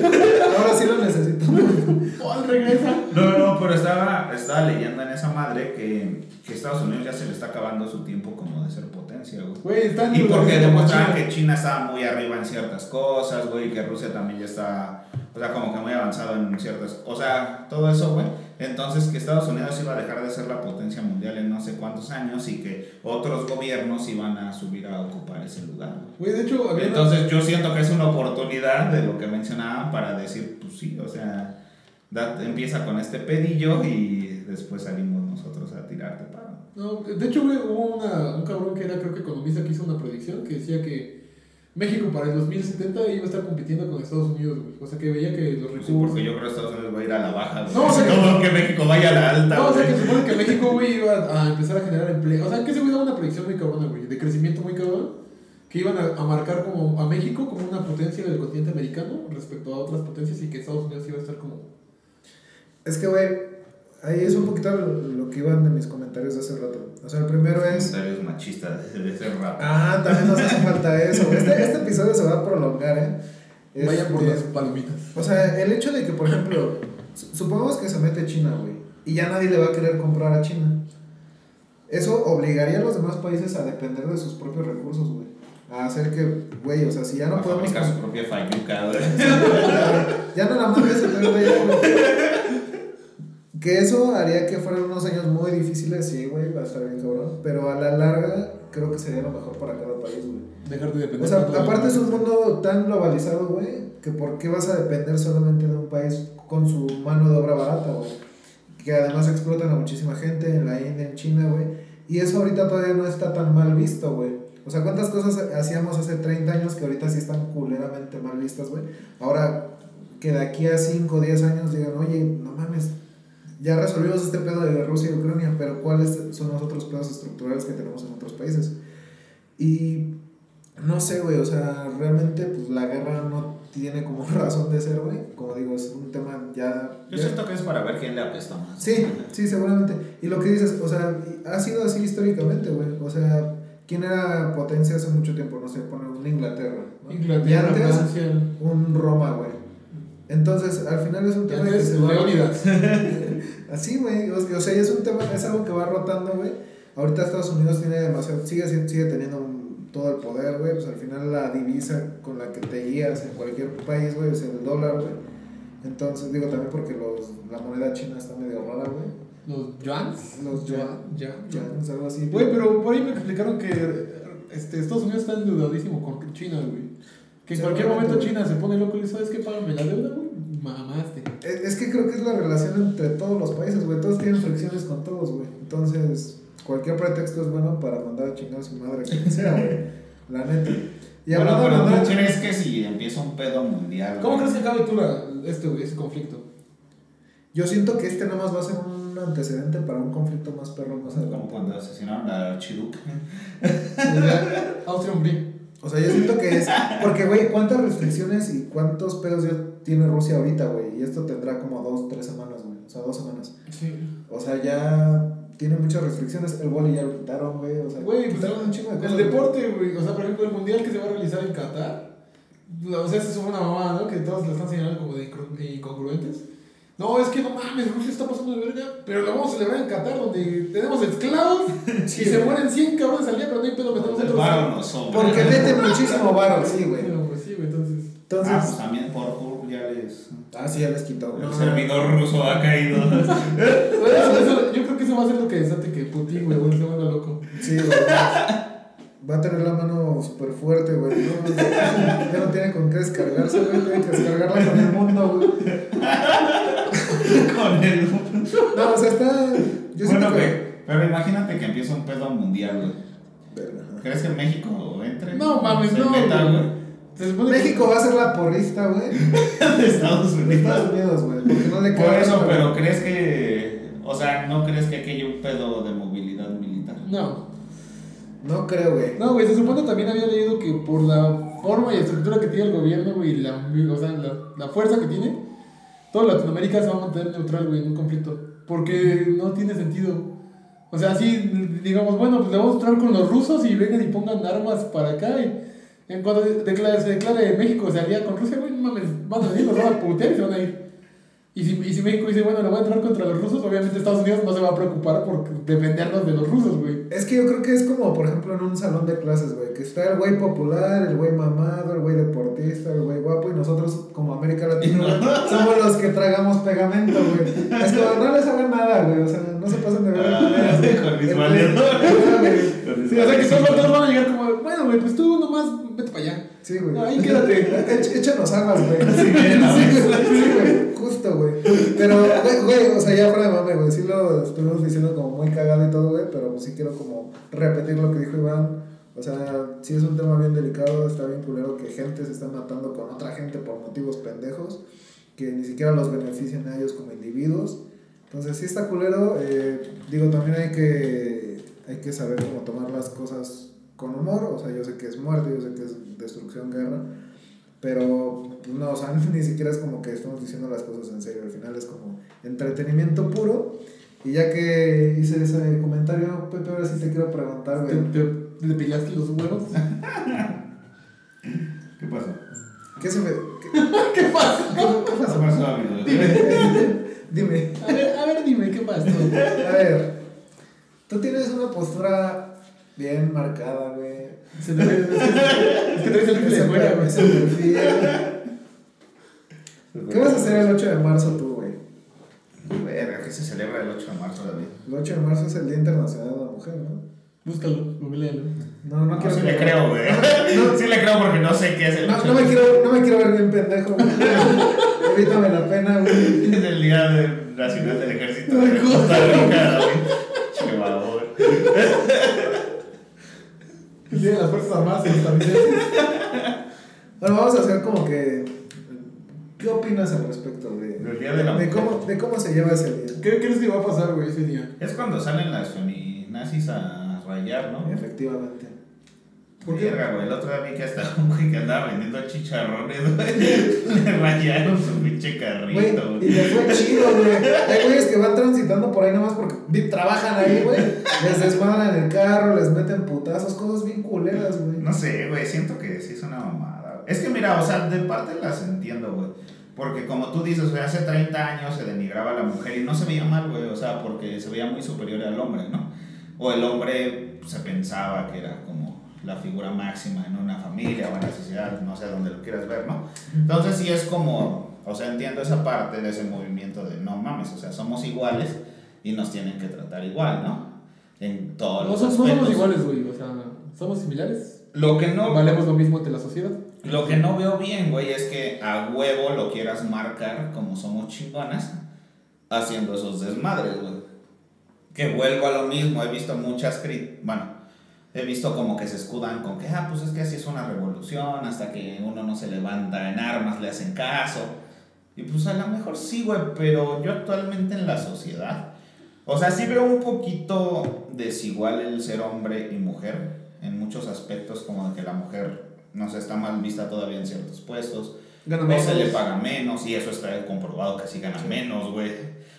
Ahora sí lo necesitamos. Paul regresa. No, no, pero estaba, estaba leyendo en esa madre que, que Estados Unidos ya se le está acabando su tiempo como de ser potencia, güey. Güey, están Y porque demostraban que China. Estaba muy arriba en ciertas cosas, güey, y que Rusia también ya está, o sea, como que muy avanzado en ciertas, o sea, todo eso, güey. Entonces que Estados Unidos iba a dejar de ser la potencia mundial en no sé cuántos años y que otros gobiernos iban a subir a ocupar ese lugar. güey. De hecho, Entonces yo siento que es una oportunidad de lo que mencionaban para decir, pues sí, o sea, da- empieza con este pedillo y después salimos nosotros a tirarte paro. No, de hecho, hubo una, un cabrón que era, creo que economista, que hizo una predicción que decía que México para el 2070 iba a estar compitiendo con Estados Unidos, güey. O sea, que veía que los Sí, recursos. porque yo creo que Estados Unidos va a ir a la baja. güey. No, o sea que- México vaya a la alta. No, o sea, que se supone que México, güey, iba a empezar a generar empleo. O sea, que güey daba una predicción muy cabrona, güey, de crecimiento muy cabrón, que iban a, a marcar como a México como una potencia del continente americano respecto a otras potencias y que Estados Unidos iba a estar como... Es que, güey, ahí es un poquito lo, lo que iban de mis comentarios de hace rato. O sea, el primero es. Comentarios machistas de ese rap. Ah, también nos hace falta eso. güey. Este, este episodio se va a prolongar, ¿eh? Vayan por Este, las palomitas. O sea, el hecho de que, por ejemplo, su- supongamos que se mete China, güey, y ya nadie le va a querer comprar a China. Eso obligaría a los demás países a depender de sus propios recursos, güey. A hacer que, güey, o sea, si ya no Para podemos. fabricar su propia fayuca, güey. ya no la mandes a güey. Que eso haría que fueran unos años muy difíciles, sí, güey, va a estar bien cabrón. Pero a la larga, creo que sería lo mejor para cada país, güey. Dejar de depender. O sea, de- aparte es un mundo tan globalizado, güey, que por qué vas a depender solamente de un país con su mano de obra barata, güey. Que además explotan a muchísima gente en la India, en China, güey. Y eso ahorita todavía no está tan mal visto, güey. O sea, ¿cuántas cosas hacíamos hace 30 años que ahorita sí están culeramente mal vistas, güey? Ahora, que de aquí a 5 o 10 años digan, oye, no mames, ya resolvimos este pedo de Rusia y Ucrania, pero ¿cuáles son los otros pedos estructurales que tenemos en otros países? Y no sé, güey, o sea, realmente pues la guerra no tiene como razón de ser, güey. Como digo, es un tema ya... Yo ya- siento que es para ver quién le apesta más. Sí, sí, seguramente. Y lo que dices, o sea, ha sido así históricamente, güey. O sea, ¿quién era potencia hace mucho tiempo? No sé, pone un Inglaterra. ¿no? y Inglaterra, antes, un Roma, güey. Entonces, al final es un tema que se va... Así, güey. O, o sea, es un tema, es algo que va rotando, güey. Ahorita Estados Unidos tiene demasiado, sigue, sigue teniendo un- todo el poder, güey. Pues al final la divisa con la que te guías en cualquier país, güey, es el dólar, güey. Entonces, digo también porque los, la moneda china está medio rara, güey. Los yuans. Los yuan. Ya, es algo así. Güey, pero por ahí me explicaron que este, Estados Unidos está endeudadísimo con China, güey. Que en cualquier momento. China se pone loco y dice, ¿sabes qué? Págame la deuda, güey. Mamaste. Es, es que creo que es la relación entre todos los países, güey. Todos tienen fricciones con todos, güey. Entonces, cualquier pretexto es bueno para mandar a chingar a su madre, quien sea, güey. La neta. Y bueno, pero ¿tú crees que si empieza un pedo mundial? ¿Cómo güey? crees que acabe tú la, este, güey, ese conflicto? Yo siento que este nada más va a ser un antecedente para un conflicto más perro más Como adelante. cuando asesinaron a Chiduc. Austria-Hungría. O sea, yo siento que es. Porque, güey, ¿cuántas restricciones y cuántos pedos ya tiene Rusia ahorita, güey? Y esto tendrá como dos, tres semanas, güey. O sea, dos semanas. Sí. O sea, ya tiene muchas restricciones. El boli ya lo quitaron, güey. O sea, Güey, pues quitaron un chingo de cosas. el deporte, güey. O sea, por ejemplo, el mundial que se va a realizar en Qatar. O sea, eso es una mamada, ¿no? Que todos lo están señalando como de incongru- incongruentes. No, es que no mames, Rusia está pasando de verga. Pero lo vamos a celebrar en Qatar, donde tenemos esclavos y se mueren 100 cabrones al día, pero no hay pedo, metemos El otros. varo no sobra. Porque mete muchísimo varo, sí, güey. Pero, pues sí, güey, entonces. Entonces. Ah, pues también por Hub ya les. Ah, sí, ya les quitó. El No, servidor ruso ha caído. Güey, eso- yo creo que eso va a ser lo que desate que Putin, güey, güey, se vuelva loco. Sí, güey. Va a tener la mano súper fuerte, güey. No, ya no tiene con qué descargarse, güey. Tiene que descargarla con el mundo, güey. Con el. No, o sea, está. Yo Bueno, que. que, pero imagínate que empieza un pedo mundial, güey. ¿Crees que México entre? No mames, no. meta, güey. güey. México va a ser la porrista, güey. De Estados De Unidos. Estados Unidos, güey. Porque no le Por eso, pero güey. ¿crees que. O sea, ¿no crees que hay un pedo de movilidad militar? No. No creo, güey. No, güey, se supone también había leído que por la forma y estructura que tiene el gobierno, güey, la, o sea, la, la fuerza que tiene, toda Latinoamérica se va a mantener neutral, güey, en un conflicto. Porque no tiene sentido. O sea, así, digamos, bueno, pues le vamos a entrar con los rusos y vengan y pongan armas para acá. Y en cuando declara, se declare México se alía con Rusia, güey, no mames, van a venir, nos van a putear y se van a ir. Y si, y si México dice, bueno, le voy a entrar contra los rusos, obviamente Estados Unidos no se va a preocupar por defendernos de los rusos, güey. Es que yo creo que es como, por ejemplo, en un salón de clases, güey, que está el güey popular, el güey mamado, el güey deportista, el güey guapo, y nosotros, como América Latina, güey, somos los que tragamos pegamento, güey. Es como, no les hagan nada, güey, o sea, no se pasen de ver. Ah, con mis güey. Con mis Sí, o sea que todos, todos van a llegar como, bueno, güey, pues tú nomás vete para allá. Sí, güey. Ahí quédate. Éch- Échanos aguas, güey. Sí, güey, sí, güey, justo, güey. Pero, güey, güey, o sea, ya fuera de mame, güey, sí lo estuvimos diciendo como muy cagado y todo, güey, pero sí quiero como repetir lo que dijo Iván. O sea, sí es un tema bien delicado, está bien culero que gente se está matando con otra gente por motivos pendejos, que ni siquiera los benefician a ellos como individuos. Entonces, sí está culero, eh, digo, también hay que, hay que saber cómo tomar las cosas con humor, o sea, yo sé que es muerte, yo sé que es destrucción, guerra, pero pues, no, o sea, ni siquiera es como que estamos diciendo las cosas en serio, al final es como entretenimiento puro. Y ya que hice ese comentario, Pepe, ahora sí te quiero preguntar, ¿Te, güey, te, le pillaste los huevos? ¿Qué pasó? ¿qué se me... qué- ¿Qué pasa? qué ¿Qué pasó? pasó, amigo? Dime, A ver, a ver, dime, ¿qué pasó? a ver, tú tienes una postura bien marcada, güey. Se te ve- es, que, es que traes el rifle fuera, güey. ese perfil. ¿Qué vas a hacer el 8 de marzo tú, güey? Verga, ¿qué se celebra el 8 de marzo, David? El 8 de marzo es el Día Internacional de la Mujer, ¿no? Búscalo, googlealo. No, no No, quiero sí que- le creo, güey. Sí le creo porque no sé qué es el No, 8 no de me marzo. quiero, no me quiero ver bien pendejo, güey. Evítame la pena, güey. Es el Día de- Nacional del Ejército de Costa Rica, David. Che, babón. El día de las Fuerzas Armadas estadounidenses. Bueno, vamos a hacer como que. ¿Qué opinas al respecto de, Del Día de la de Mujer. cómo, de cómo se lleva ese día? ¿Qué crees que va a pasar, güey, ese día? Es cuando salen las feminazis a rayar, ¿no? Efectivamente. ¿Por qué? Verga, güey. El otro día vi que hasta un güey que andaba vendiendo chicharrones, güey. Le rayaron su pinche Güey, carrito, y güey. le fue chido, güey. Hay güeyes que van transitando por ahí nomás porque trabajan ahí, güey. Les desmadran el carro, les meten putazos, cosas bien culeras, güey. No sé, güey. Siento que sí es una mamada. Es que mira, o sea, de parte las entiendo, güey. Porque como tú dices, güey, hace 30 años se denigraba a la mujer y no se veía mal, güey. O sea, porque se veía muy superior al hombre, ¿no? O el hombre se pensaba que era como la figura máxima en una familia o en la sociedad, no sé dónde lo quieras ver, ¿no? Entonces sí es como, o sea, entiendo esa parte de ese movimiento de no mames, o sea, somos iguales y nos tienen que tratar igual, ¿no? En todos No, los somos- no somos aspectos. iguales, güey. O sea, somos similares. Lo que no Valemos lo mismo ante la sociedad. lo que no veo bien, güey, es que a huevo lo quieras marcar como somos chingonas haciendo esos desmadres, güey. Que vuelvo a lo mismo, he visto muchas cri- bueno, he visto como que se escudan con que, ah, pues es que así es una revolución, hasta que uno no se levanta en armas, le hacen caso. Y pues a lo mejor sí, güey, pero yo actualmente en la sociedad, o sea, sí veo un poquito desigual el ser hombre y mujer, en muchos aspectos, como de que la mujer, no sé, está mal vista todavía en ciertos puestos, Gana menos. se le paga menos, y eso está comprobado que sí gana menos, güey.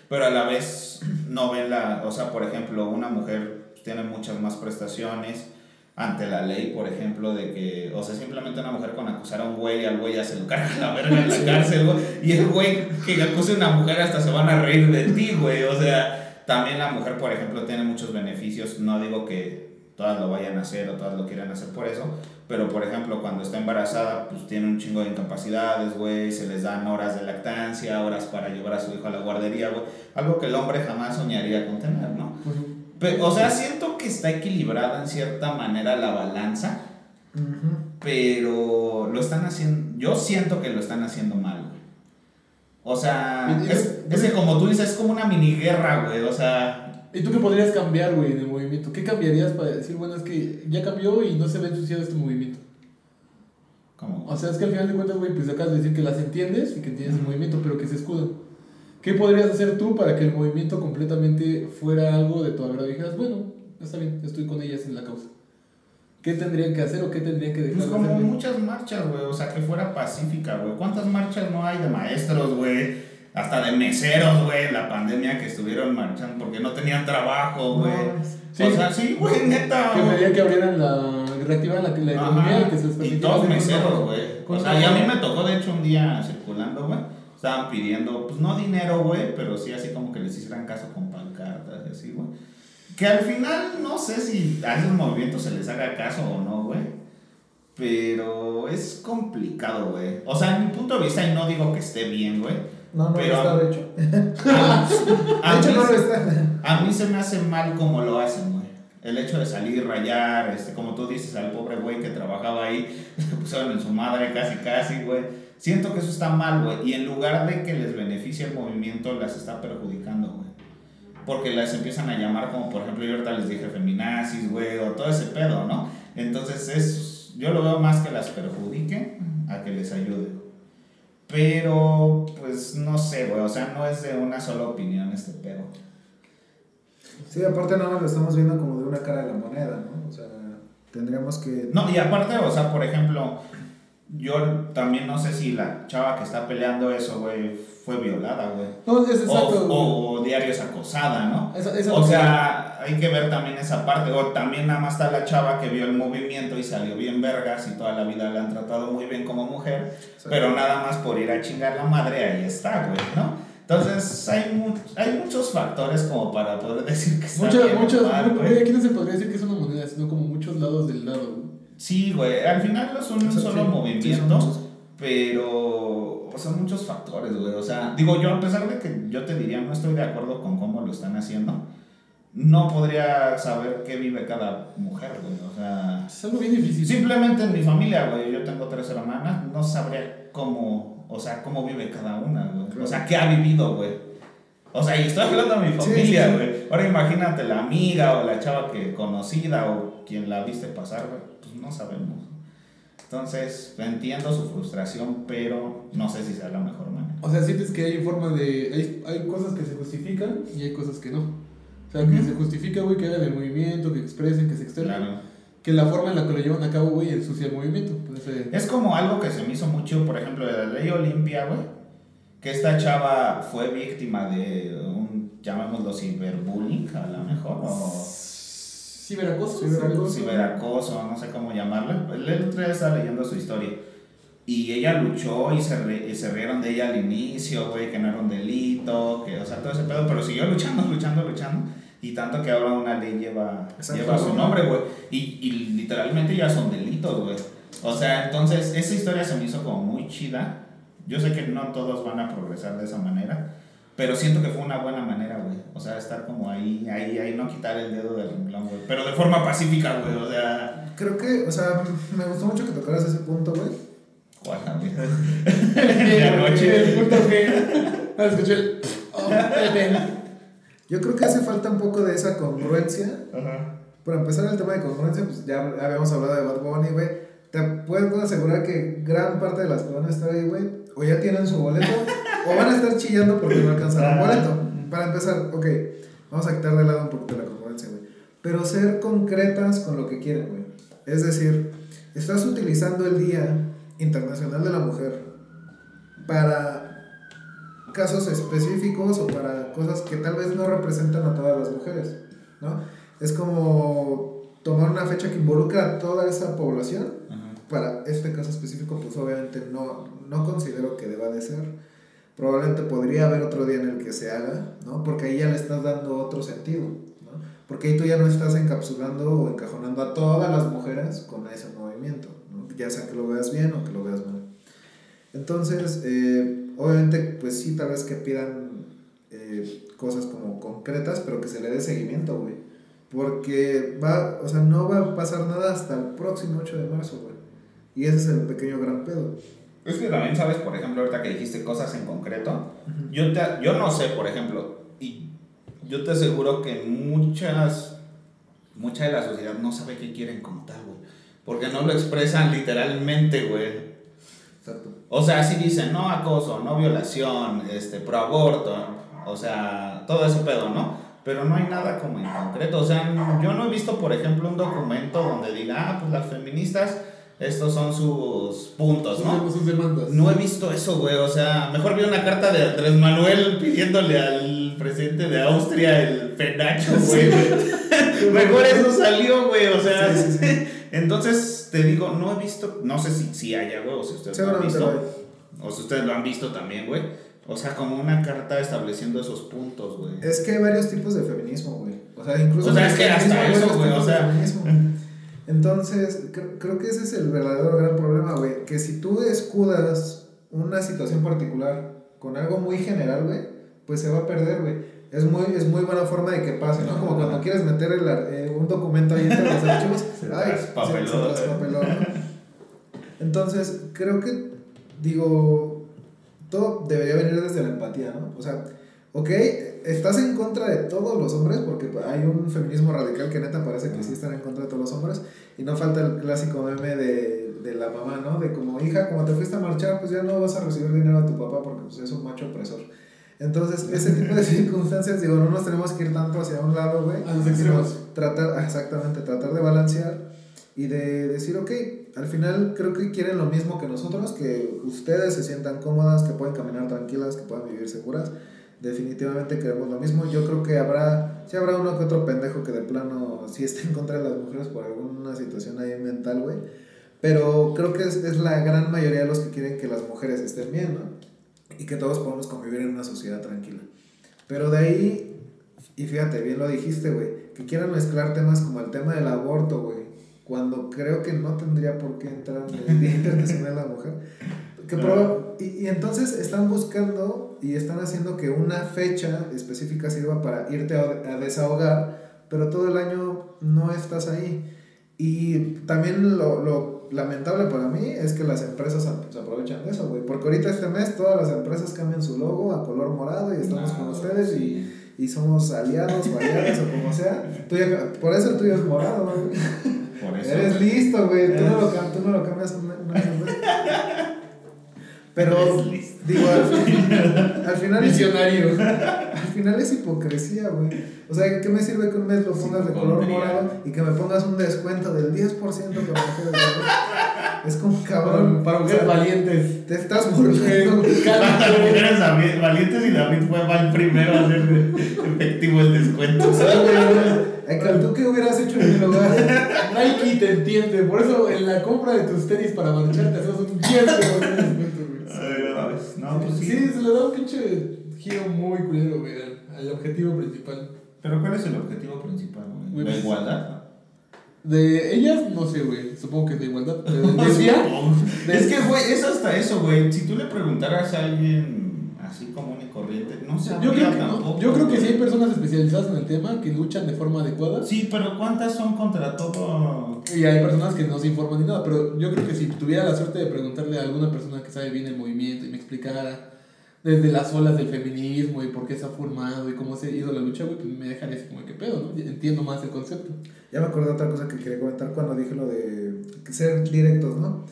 Pero a la vez no ven la, o sea, por ejemplo, una mujer tiene muchas más prestaciones ante la ley, por ejemplo, de que, o sea, simplemente una mujer con acusar a un güey, al güey ya se lo carga la verga en la cárcel, güey, y el güey que acuse a una mujer hasta se van a reír de ti, güey, o sea, también la mujer, por ejemplo, tiene muchos beneficios, no digo que todas lo vayan a hacer o todas lo quieran hacer por eso, pero por ejemplo, cuando está embarazada, pues tiene un chingo de incapacidades, güey, se les dan horas de lactancia, horas para llevar a su hijo a la guardería, güey, algo que el hombre jamás soñaría con tener, ¿no? Ujú. Pe- o sea, siento que está equilibrada en cierta manera la balanza, pero lo están haciendo, yo siento que lo están haciendo mal, güey. O sea, Y- y- es, es que como tú dices, es como una mini guerra, güey, o sea, ¿Y tú qué podrías cambiar, güey, en el movimiento? ¿Qué cambiarías para decir, bueno, es que ya cambió y no se ve ensuciado este movimiento? como... O sea, es que al final de cuentas, güey, pues acabas de decir que las entiendes y que entiendes el movimiento, pero que se escudan. ¿Qué podrías hacer tú para que el movimiento completamente fuera algo de tu agrado y dijeras, bueno, está bien, estoy con ellas en la causa? ¿Qué tendrían que hacer o qué tendrían que dejar Pues de como hacer? güey? muchas marchas, güey. O sea, que fuera pacífica, güey. ¿Cuántas marchas no hay de maestros, güey? Hasta de meseros, güey. La pandemia que estuvieron marchando porque no tenían trabajo, güey. Sí. O sea, sí, güey, neta. Que pedían que abrieran la. reactivaran la, la economía Ajá. y que se les Y todos hacer meseros, güey. O sea, y a mí me tocó, de hecho, un día circulando. Estaban pidiendo, pues no dinero, güey, pero sí así como que les hicieran caso con pancartas y así, güey. Que al final no sé si a esos movimientos se les haga caso o no, güey. Pero es complicado, güey. O sea, en mi punto de vista, y no digo que esté bien, güey. No, no Pero- está de hecho. A De hecho, mí no lo está. a mí se me hace mal como lo hacen, güey. El hecho de salir y rayar, este, como tú dices, al pobre güey que trabajaba ahí, le pusieron en su madre casi casi, güey. Siento que eso está mal, güey. Y en lugar de que les beneficie el movimiento, las está perjudicando, güey. Porque las empiezan a llamar como, por ejemplo, yo ahorita les dije feminazis, güey, o todo ese pedo, ¿no? Entonces, es, yo lo veo más que las perjudique a que les ayude. Pero, pues, no sé, güey. O sea, no es de una sola opinión este pedo. Sí, aparte nada más lo estamos viendo como de una cara de la moneda, ¿no? O sea, tendríamos que... No, y aparte, o sea, por ejemplo, yo también no sé si la chava que está peleando eso, güey, fue violada, güey. No, es exacto. güey. O, o diario es acosada, ¿no? Esa- esa O sea, hay que ver también esa parte. O también nada más está la chava que vio el movimiento y salió bien vergas y toda la vida la han tratado muy bien como mujer, pero nada más por ir a chingar la madre, ahí está, güey, ¿no? Entonces, hay, mu- hay muchos factores como para poder decir que está Muchas, bien muchas, mal, güey, aquí no se podría decir que es una moneda, sino como muchos lados del lado. güey. Sí, güey, al final no es un solo sí, movimiento, sí, son pero o son muchos factores, güey. O sea, digo yo, a pesar de que yo te diría no estoy de acuerdo con cómo lo están haciendo, no podría saber qué vive cada mujer, güey. O sea, Es algo bien difícil. simplemente en mi familia, güey, yo tengo tres hermanas, no sabría cómo, o sea, cómo vive cada una, güey. O sea, qué ha vivido, güey. O sea, y estoy hablando de mi Sí, familia, sí, sí. güey. Ahora imagínate la amiga o la chava que conocida o quien la viste pasar, güey. Pues no sabemos. Entonces, entiendo su frustración, pero no sé si sea la mejor manera. O sea, sientes que hay forma de. Hay, hay cosas que se justifican y hay cosas que no. O sea, que Ujú. se justifica, güey, que hagan el movimiento, que expresen, que se externen. Claro. Que la forma en la que lo llevan a cabo, güey, ensucia el movimiento. Entonces, Es como algo que se me hizo mucho, por ejemplo, de la ley Olimpia, güey. Que esta chava fue víctima de un, llamémoslo ciberbullying, a lo mejor, o ¿Ciberacoso? Ciberacoso. ciberacoso, no sé cómo llamarlo. El otro día estaba leyendo su historia. Y ella luchó y se, re- y se rieron de ella al inicio, güey, que no era un delito, que, o sea, todo ese pedo, pero siguió luchando, luchando, luchando. Y tanto que ahora una ley lleva, lleva su nombre, güey. Y, y literalmente ya son delitos, güey. O sea, entonces esa historia se me hizo como muy chida. Yo sé que no todos van a progresar de esa manera, pero siento que fue una buena manera, güey. O sea, estar como ahí, ahí, ahí, no quitar el dedo del renglón, güey. Pero de forma pacífica, güey. O sea, Creo que, o sea, me gustó mucho que tocaras ese punto, güey. ¿cuál, de anoche. El punto que. Ah, escuché el. Oh. Yo creo que hace falta un poco de esa congruencia. Ajá. Para empezar el tema de congruencia, pues ya habíamos hablado de Bad Bunny, güey. Te puedo asegurar que gran parte de las que van a estar ahí, güey, o ya tienen su boleto, o van a estar chillando porque no alcanzaron Ah. boleto. Para empezar, ok, vamos a quitar de lado un poquito la congruencia, güey. Pero ser concretas con lo que quieren, güey. Es decir, estás utilizando el Día Internacional de la Mujer para casos específicos o para cosas que tal vez no representan a todas las mujeres, ¿no? Es como tomar una fecha que involucra a toda esa población Ajá. Para este caso específico, pues obviamente no, no considero que deba de ser. Probablemente podría haber otro día en el que se haga, ¿no? Porque ahí ya le estás dando otro sentido, ¿no? Porque ahí tú ya no estás encapsulando o encajonando a todas las mujeres con ese movimiento, ¿no? Ya sea que lo veas bien o que lo veas mal. Entonces, eh, obviamente, pues sí, tal vez que pidan eh, cosas como concretas, pero que se le dé seguimiento, güey. Porque va, o sea, no va a pasar nada hasta el próximo 8 de marzo, güey. Y ese es el pequeño gran pedo. Es que también sabes, por ejemplo, ahorita que dijiste cosas en concreto, yo, te, yo no sé, por ejemplo, y yo te aseguro que muchas, mucha de la sociedad no sabe qué quieren como tal, güey. Porque no lo expresan literalmente, güey. Exacto. O sea, si dicen no acoso, no violación, este, pro aborto, o sea, todo ese pedo, ¿no? pero no hay nada como en concreto. O sea, yo no he visto, por ejemplo, un documento donde diga, ah, pues las feministas, estos son sus puntos, ¿no? Sus demandas. No he visto eso, güey. O sea, mejor vi una carta de Andrés Manuel pidiéndole al presidente de Austria el penacho, güey. mejor eso salió, güey. O sea, Sí, sí, sí. entonces te digo, no he visto, no sé si, si haya, güey, o si ustedes lo han visto. O si ustedes lo han visto también, güey. O sea, como una carta estableciendo esos puntos, güey. Es que hay varios tipos de feminismo, güey. O sea, incluso. O sea, es que hasta eso, güey, o sea. Entonces, cre- creo que ese es el verdadero gran problema, güey. Que si tú escudas una situación particular con algo muy general, güey, pues se va a perder, güey. Es muy, es muy buena forma de que pase, ¿no? Como cuando quieres meter el eh, un documento ahí entre los archivos. Se ay, traspapeló, se- se traspapeló, ¿no? Entonces, creo que, digo, todo debería venir desde la empatía, ¿no? O sea, ok, estás en contra de todos los hombres, porque hay un feminismo radical que neta parece que sí están en contra de todos los hombres, y no falta el clásico meme de, de la mamá, ¿no? De como, hija, como te fuiste a marchar, pues ya no vas a recibir dinero a tu papá porque pues, es un macho opresor. Entonces, ese tipo de circunstancias, digo, no nos tenemos que ir tanto hacia un lado, güey. A los extremos. Tratar, ah, exactamente, tratar de balancear y de decir, ok, al final creo que quieren lo mismo que nosotros, que ustedes se sientan cómodas, que pueden caminar tranquilas, que puedan vivir seguras. Definitivamente queremos lo mismo. Yo creo que habrá, sí habrá uno que otro pendejo que de plano sí esté en contra de las mujeres por alguna situación ahí mental, güey. Pero creo que es, es la gran mayoría de los que quieren que las mujeres estén bien, ¿no? Y que todos podamos convivir en una sociedad tranquila. Pero de ahí, y fíjate, bien lo dijiste, güey, que quieran mezclar temas como el tema del aborto, güey, cuando creo que no tendría por qué entrar en el Día Internacional de la Mujer. Que proba- y, y entonces están buscando y están haciendo que una fecha específica sirva para irte a, a desahogar, pero todo el año no estás ahí. Y también lo, lo lamentable para mí es que las empresas se aprovechan de eso, güey. Porque ahorita este mes todas las empresas cambian su logo a color morado y estamos con ustedes y, sí. y somos aliados o aliadas o como sea. Tú ya- por eso el tuyo es morado, güey. Por eso. Eres listo, güey. Tú no lo, tú no lo cambias una, una. Pero, digo, al, fin- al final es, Visionario. al final es hipocresía, güey. O sea, ¿qué me sirve que un mes lo pongas de color morado y que me pongas un descuento del 10% que me? Es como cabrón. Para, para mujeres O sea, valientes. Te estás burlando. Cálido. Mujeres valientes y David fue mal primero a hacer efectivo el descuento. O sea, güey, Ekal, ¿tú qué hubieras hecho en mi lugar? Nike te entiende. Por eso en la compra de tus tenis para marcharte hacemos un 10% de descuento, güey. Ay, no, pues, No, pues sí. Sí, se le da un pinche giro muy culero, güey, al, al objetivo principal. Pero ¿cuál es el objetivo principal, güey? ¿La pues- igualdad? De ellas, no sé, güey. Supongo que es de igualdad. Decía. Es que, güey, es hasta eso, güey. Si tú le preguntaras a alguien así común y corriente, no se Yo creo, que, tampoco. yo creo que sí hay personas especializadas en el tema que luchan de forma adecuada. Sí, pero ¿cuántas son contra todo? Y hay personas que no se informan ni nada. Pero yo creo que si tuviera la suerte de preguntarle a alguna persona que sabe bien el movimiento y me explicara desde las olas del feminismo y por qué se ha formado y cómo se ha ido la lucha, güey, pues me dejaría así como que pedo, ¿no? Entiendo más el concepto. Ya me acordé de otra cosa que quería comentar cuando dije lo de ser directos, ¿no?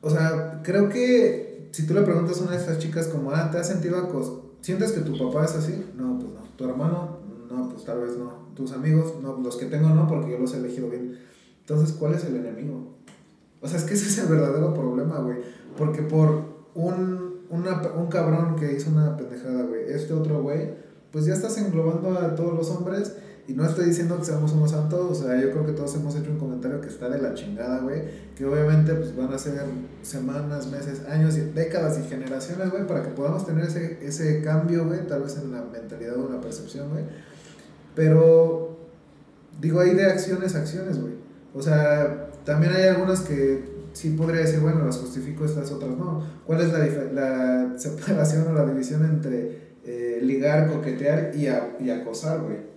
O sea, creo que si tú le preguntas a una de estas chicas como, ah, ¿te has sentido acos? ¿Sientes que tu papá es así? No, pues no. ¿Tu hermano? No, pues tal vez no. ¿Tus amigos? No, los que tengo no, porque yo los he elegido bien. Entonces, ¿cuál es el enemigo? O sea, es que ese es el verdadero problema, güey. Porque por un, una, un cabrón que hizo una pendejada, güey, este otro güey, pues ya estás englobando a todos los hombres. Y no estoy diciendo que seamos unos santos, o sea, yo creo que todos hemos hecho un comentario que está de la chingada, güey. Que obviamente pues van a ser semanas, meses, años, décadas y generaciones, güey, para que podamos tener ese, ese cambio, güey, tal vez en la mentalidad o en la percepción, güey. Pero, digo, hay de acciones a acciones, güey. O sea, también hay algunas que sí podría decir, bueno, las justifico, estas otras no. ¿Cuál es la, la separación o la división entre eh, ligar, coquetear y, a- y acosar, güey?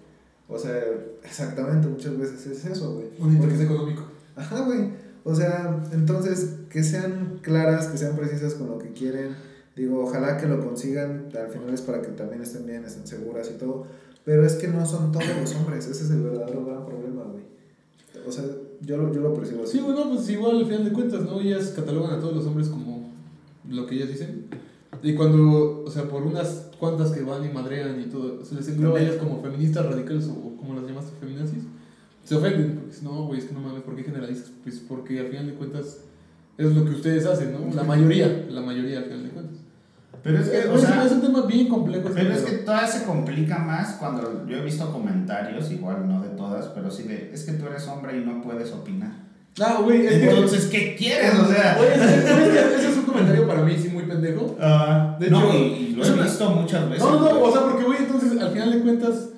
O sea, exactamente, muchas veces es eso, güey. Un interés Porque- económico. Ajá, güey. O sea, entonces, que sean claras, que sean precisas con lo que quieren. Digo, ojalá que lo consigan. Al final es para que también estén bien, estén seguras y todo. Pero es que no son todos los hombres. Ese es el verdadero gran problema, güey. O sea, yo lo, yo lo percibo así. Sí, bueno, pues igual al final de cuentas, ¿no? Ellas catalogan a todos los hombres como lo que ellas dicen. Y cuando, o sea, por unas cuantas que van y madrean y todo, se les engloba a ellas como feministas radicales o como las llamaste feminazis, se ofenden. Porque dicen, no, güey, es que no mames, ¿por qué generalizas? Pues porque al final de cuentas es lo que ustedes hacen, ¿no? La mayoría, la mayoría al final de cuentas. Pero es que, o sea, hace un tema bien complejo. ese pero es que todavía se complica más cuando yo he visto comentarios, igual no de todas, pero sí de, es que tú eres hombre y no puedes opinar. Ah, güey, es que... Entonces, ¿qué quieres? O sea, que ese es un comentario para mí, sí, muy pendejo. ah, De no, hecho, y, y lo he visto muchas veces. No, no, o sea, porque, güey, entonces, al final de cuentas,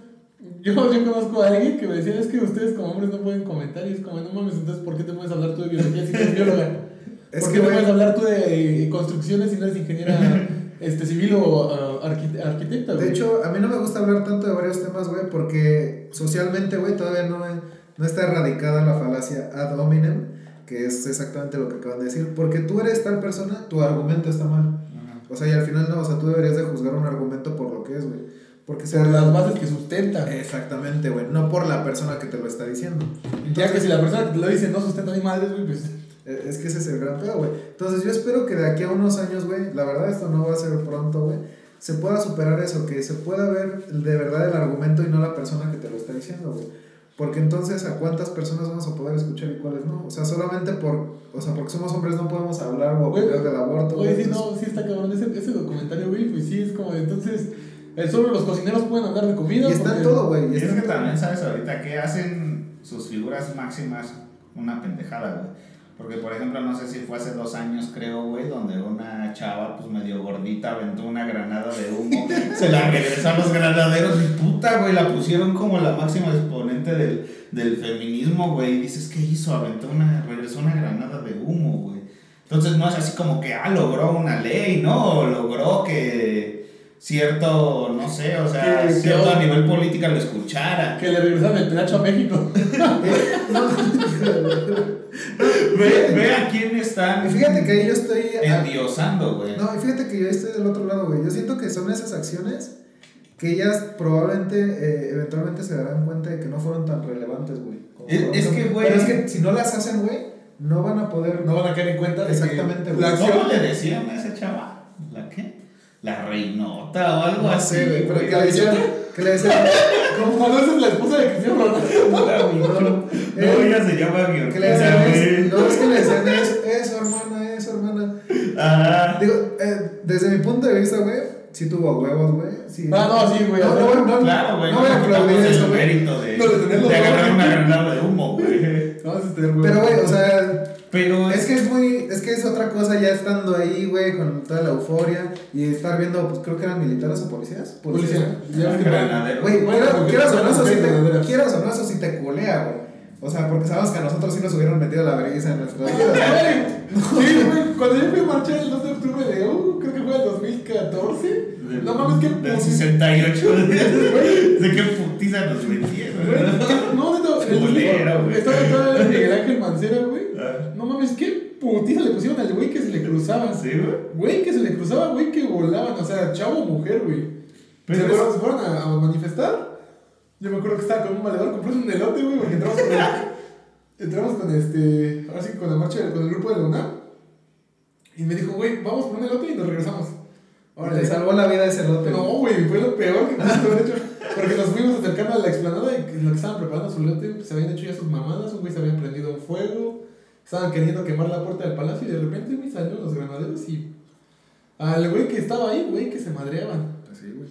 yo, yo conozco a alguien que me decía, es que ustedes como hombres no pueden comentar, y es como, no mames, entonces, ¿por qué te puedes hablar tú de biología si eres bióloga? Es ¿Por qué te güey- puedes hablar tú de eh, construcciones si no eres ingeniera este, civil o arquite- arquitecta, güey? De hecho, a mí no me gusta hablar tanto de varios temas, güey, porque socialmente, güey, todavía no, no está erradicada la falacia ad hominem, que es exactamente lo que acaban de decir. Porque tú eres tal persona, tu argumento está mal. Ajá. O sea, y al final no, o sea, tú deberías de juzgar un argumento por lo que es, güey. Porque por las bases que sustentan. Exactamente, güey, no por la persona que te lo está diciendo. ya que si la persona que te lo dice no sustenta ni madres, güey, pues... Eh, Es que ese es el gran pedo, güey. Entonces yo espero que de aquí a unos años, güey, la verdad esto no va a ser pronto, güey, se pueda superar eso, que se pueda ver de verdad el argumento y no la persona que te lo está diciendo, güey. Porque entonces a cuántas personas vamos a poder escuchar y cuáles no. O sea, solamente por, o sea, porque somos hombres no podemos hablar o opinar del aborto. Oye, sí, entonces- no, sí está cabrón. Ese, ese documentario, güey, pues sí, es como, entonces, eh, solo los cocineros pueden hablar de comida. Y está en porque- todo, güey. Y Y es que también sabes ahorita que hacen sus figuras máximas una pendejada, güey. Porque, por ejemplo, no sé si fue hace dos años, creo, güey, donde una chava, pues medio gordita, aventó una granada de humo, se la regresó a los granaderos y puta, güey, la pusieron como la máxima exponente del, del feminismo, güey. Y dices, ¿qué hizo? Aventó una, regresó una granada de humo, güey. Entonces no es así como que, ah, logró una ley, ¿no? O logró que cierto, no sé, o sea, Que- que cierto a nivel política lo escuchara. Que le regresaron el penacho a México. Ve, ve a quién están Y fíjate que yo estoy... endiosando, güey. No, y fíjate que yo estoy del otro lado, güey. Yo siento que son esas acciones que ellas probablemente, eh, eventualmente se darán cuenta de que no fueron tan relevantes, güey. Es- que, güey- Pero es que si no las hacen, güey, no van a poder... No van a caer en cuenta Exactamente, güey. ¿Cómo le decían a esa chava? ¿La qué? La reinota o algo No así. sé, güey, pero que ¿La le decían... Que le decían... Como cuando es la esposa de Cristiano Ronaldo. No, No, eh, ella se llama que le decían no, es que le decían eso, eso, hermana, eso, hermana. Ah, Digo, eh, desde mi punto de vista, güey, sí tuvo huevos, güey. Sí. Ah, no, sí, güey, No, o sea, no, no, claro, güey. No voy a aplaudir eso, güey. mérito de, No, de tenerlo de todo. agarrar una granada de humo, güey. No, tener huevos. Pero, güey, o sea, Pero Es que es muy, es que es otra cosa ya estando ahí, güey, con toda la euforia y estar viendo, pues creo que eran militares o policías. Policía. Ya ves que Granadero. Güey, quieras, o no, eso sí te, quieras o no, eso sí te culea, güey. O sea, porque sabemos que a nosotros sí nos hubieran metido la vergüenza en nuestra vida. Güey, Sí, güey, cuando yo fui a marchar el 2 de octubre de, uh, creo que fue el 2014. No mames, qué Del puti- 68. ¿De qué putiza nos Güey, metieron? No, neta, el- Culero, güey. Estaba estaba Miguel Ángel Mancera, güey. Ah, No mames, qué putiza le pusieron al güey que se le cruzaba. Sí, güey. Güey que se le cruzaba, güey que volaban. O sea, chavo o mujer, güey. Pero se, es- fueron, a, a manifestar. Yo me acuerdo que estaba con un valedor comprando un elote, güey, porque entramos con, entramos con este. Ahora sí, con la marcha, con el grupo de la UNAM. Y me dijo, güey, vamos por un elote y nos regresamos. Ahora Te salvó la vida ese lote. No, güey, fue lo peor que pudiste haber hecho. Porque nos fuimos acercando a la explanada y lo que estaban preparando su lote, pues, se habían hecho ya sus mamadas, un güey se había prendido un fuego, estaban queriendo quemar la puerta del palacio y de repente, güey, salieron los granaderos y al güey que estaba ahí, güey, que se madreaban. Así, güey.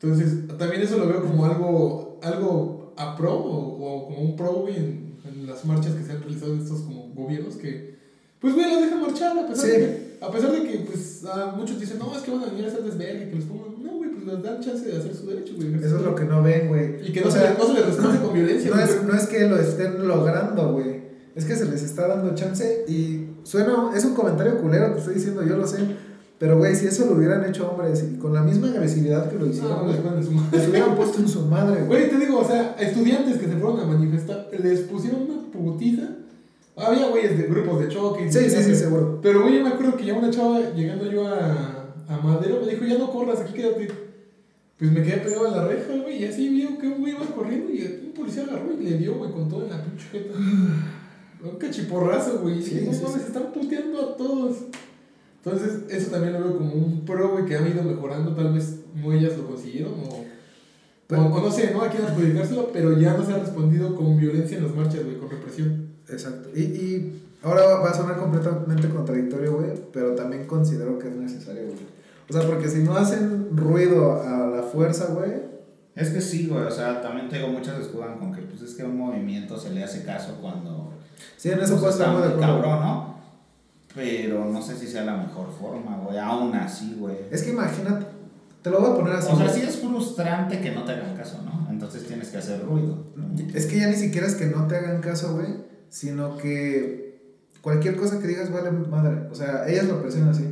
Entonces, también eso lo veo como algo, algo a pro o, o como un pro, güey, en, en las marchas que se han realizado en estos como gobiernos que, pues, güey, los dejan marchar a pesar, Sí. de, que, a pesar de que, pues, ah, muchos dicen, no, es que van a venir a hacer desvergue, que los pongan. No, güey, pues les dan chance de hacer su derecho, güey. Eso es lo que no ven, güey. Y que no, O se, sea, no se les responde con violencia, No güey. es, no es que lo estén logrando, güey. Es que se les está dando chance y suena, es un comentario culero que estoy diciendo, yo lo sé. Pero, güey, si eso lo hubieran hecho hombres y con la misma agresividad que lo hicieron, no les les hubieran puesto en su madre, güey. Güey, te digo, o sea, estudiantes que se fueron a manifestar, les pusieron una putiza. Había güeyes de grupos de choque. Sí, sí, sí, sé. seguro. Pero, güey, yo me acuerdo que ya una chava llegando yo a, a Madero me dijo, ya no corras, aquí quédate. Pues me quedé pegado en la reja, güey, y así vio que un güey iba corriendo y un policía agarró y le dio, güey, con todo en la pinche jeta. Un cachiporrazo, güey. Sí, no sí, mames, sí. están puteando a todos. Entonces, eso también lo veo como un pro, güey, que han ido mejorando. Tal vez no ellas lo consiguieron o, Pero- o, o no sé, no a quién adjudicárselo, pero ya no se ha respondido con violencia en las marchas, güey, con represión. Exacto. Y, y ahora va va a sonar completamente contradictorio, güey, pero también considero que es necesario, güey. O sea, porque si no hacen ruido a la fuerza, güey, Es que sí, güey, o sea, también tengo muchas escudan con que pues es que a un movimiento se le hace caso cuando sí, en eso pues, está muy de muy acuerdo. cabrón, ¿no? Pero no sé si sea la mejor forma, güey, aún así, güey. Es que imagínate, te lo voy a poner así. O sea, sí es frustrante que no te hagan caso, ¿no? Entonces tienes que hacer ruido. Es que ya ni siquiera es que no te hagan caso, güey, sino que cualquier cosa que digas vale madre. O sea, ellas lo perciben así.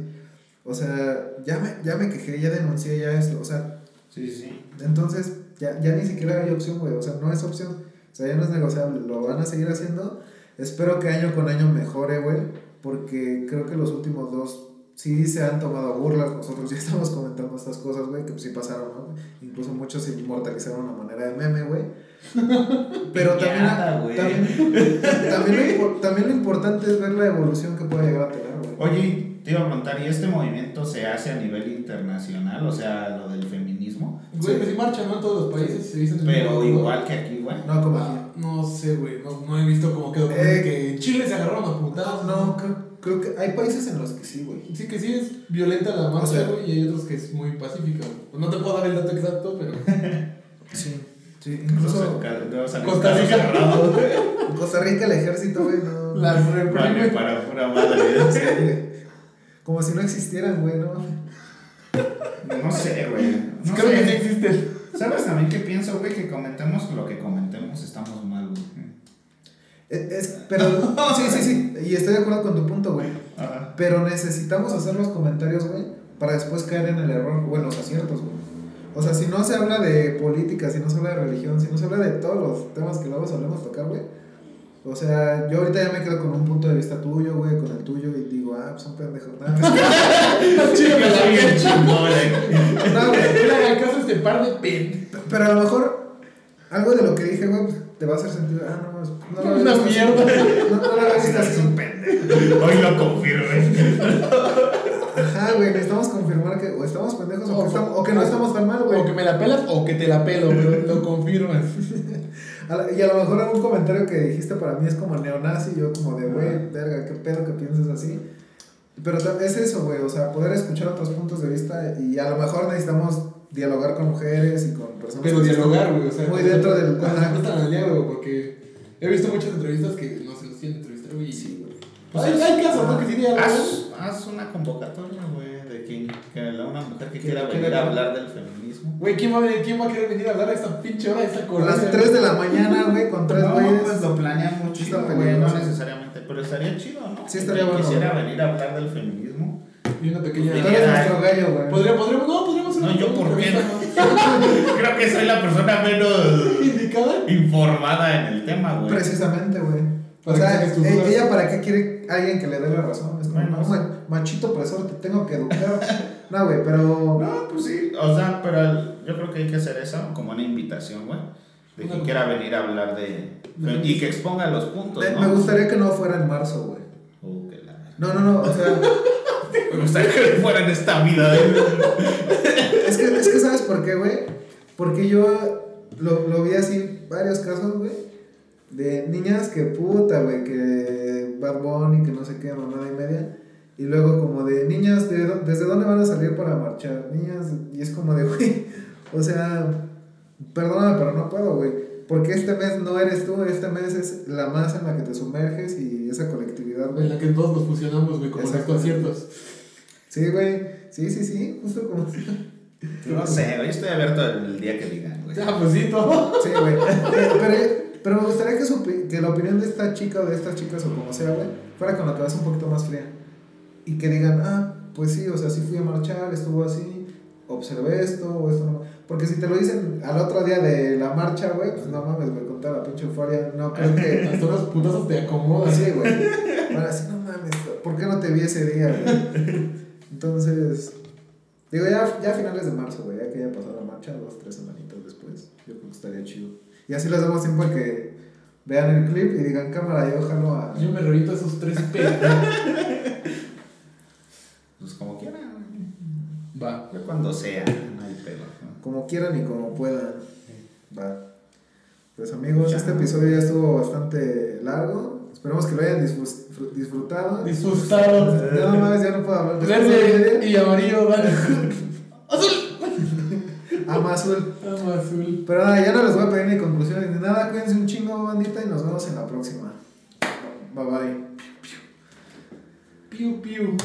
O sea, ya me, ya me quejé, ya denuncié, ya esto. O sea, Sí, sí. entonces ya, ya ni siquiera hay opción, güey. O sea, no es opción. O sea, ya no es negociable. Lo van a seguir haciendo. Espero que año con año mejore, güey. Porque creo que los últimos dos sí se han tomado burlas. Nosotros ya estamos comentando estas cosas, güey, que pues sí pasaron, ¿no? Incluso muchos se inmortalizaron a manera de meme, güey. Pero también, Piñata, también, también, lo, también lo importante es ver la evolución que puede llegar a tener, güey. Oye, te iba a preguntar, ¿y este movimiento se hace a nivel internacional? O sea, lo del feminismo. Güey, Sí. pues sí marchan, ¿no? En todos los países se dicen Pero igual que aquí, güey. No, como aquí. Ah, no sé, güey, no, no he visto como que documenten Eh, que Chile se agarraron a putadas. No, creo, creo que hay países en los que sí, güey. Sí que sí es violenta la marcha, O sea- güey, y hay otros que es muy pacífica. güey. No te puedo dar el dato exacto, pero... Sí. Sí, Incluso incluso Costa Rica. en Costa Rica el ejército, güey, no. Las Vale, reprimen. para pura madre. Sí, güey. Como si no existieran, güey, ¿no? No sé, güey. No Creo que sí sé. existen. ¿Sabes también qué pienso, güey? Que comentemos lo que comentemos, estamos mal, güey. Es, es- pero, sí, sí, sí. Y estoy de acuerdo con tu punto, güey. Ajá. Pero necesitamos hacer los comentarios, güey, para después caer en el error o en los aciertos, güey. O sea, si no se habla de política, si no se habla de religión, si no se habla de todos los temas que luego solemos tocar, güey. O sea, yo ahorita ya me quedo con un punto de vista tuyo, güey, con el tuyo, y digo, ah, pues son pendejos. No, Chido, me la bien vi. chingón, eh. no, güey. No caso a este par de pen. Pero a lo mejor algo de lo que dije, güey, pues, te va a hacer sentido. Ah, no, pues, no lo Una mierda. No, no lo había visto Es así. un pendejo. Hoy lo confirmé. Ajá, güey, necesitamos confirmar que o estamos pendejos o, O- que, estamos- o que no estamos tan mal, güey. O que me la pelas o que te la pelo, pero lo confirmas. Y a lo mejor algún comentario que dijiste para mí es como neonazi, yo como de, güey, verga, qué pedo que pienses así. Pero es eso, güey, o sea, poder escuchar otros puntos de vista y a lo mejor necesitamos dialogar con mujeres y con personas Pero dialogar, güey, o sea. Muy dentro del- se prestan al diálogo, porque he visto muchas entrevistas que no se los quieren entrevistar, güey. Sí, güey. Pues hay, hay casos, ¿no? Que sí dialogan. Haz, haz una convocatoria, güey, de quien, que la- una mujer que quiera venir a hablar. hablar del feminismo. Güey, ¿quién va, a venir- ¿quién va a querer venir a hablar a esta pinche hora de esta A colonia? las 3 de la mañana, güey, con tres No, güeyes. pues lo planeamos chido, Está güey, no necesariamente, pero estaría chido, ¿no? Sí, estaría bueno, quisiera venir a hablar del feminismo. Y una pequeña. Pues, nuestro gallo, güey. Podría- podríamos, no, podríamos No, yo, ¿por qué Creo que soy la persona menos ¿Indicada? informada en el tema, güey. Precisamente, güey. O sea, e- ella para qué quiere alguien que le dé la razón. Es como, no, machito opresor, te tengo que educar. no, güey, pero. No, pues sí, o sea, pero yo creo que hay que hacer eso como una invitación, güey. De que Una- quiera venir a hablar de. Y que exponga los puntos, Me, ¿no? me gustaría que no fuera en marzo, güey. Oh, que la- No, no, no, o sea, Me gustaría que fuera en esta vida. ¿eh? es que, es que ¿sabes por qué, güey? Porque yo lo, lo vi así, varios casos, güey, de niñas que puta, güey, que Bad Bunny, que no sé qué, mamada y media. Y luego como de niñas, ¿de ¿desde dónde van a salir para marchar? Niñas, y es como de, güey, o sea, perdóname, pero no puedo, güey. Porque este mes no eres tú, este mes es la masa en la que te sumerges y esa colectividad, En güey. la que todos nos fusionamos, güey, como los Exacto. conciertos. Sí, güey, sí, sí, sí, justo como... No sé, güey, estoy abierto el día que digan, güey. Ah, pues sí, todo. Sí, güey. Pero, pero, me gustaría que, su que la opinión de esta chica o de estas chicas o como sea, güey, fuera con la cabeza un poquito más fría. Y que digan, ah, pues sí, o sea, sí fui a marchar, estuvo así, observé esto o esto no. Porque si te lo dicen al otro día de la marcha, güey, pues no mames, güey, con toda la pinche euforia, no creo que. Hasta unos putazos te acomodan. Sí, güey. Ahora sí, no mames, ¿por qué no te vi ese día, güey? Entonces, digo, ya, ya a finales de marzo, güey, ya que ya pasó la marcha, dos, tres semanitas después, yo creo que estaría chido. Y así les damos tiempo a que vean el clip y digan, cámara, yo jalo a... Yo me reviento esos tres pedos. Pues cuando sea, no hay pedo. ¿no? Como quieran y como puedan. Va. Pues amigos, este episodio ya estuvo bastante largo. Esperemos que lo hayan disfrut- disfrutado. Disfrutado. Nada más, ya no puedo hablar. Verde y amarillo, vale. Azul. Ama azul. Amo azul. Pero nada, ya no les voy a pedir ni conclusiones ni nada. Cuídense un chingo, bandita, y nos vemos en la próxima. Bye bye. Piu, piu.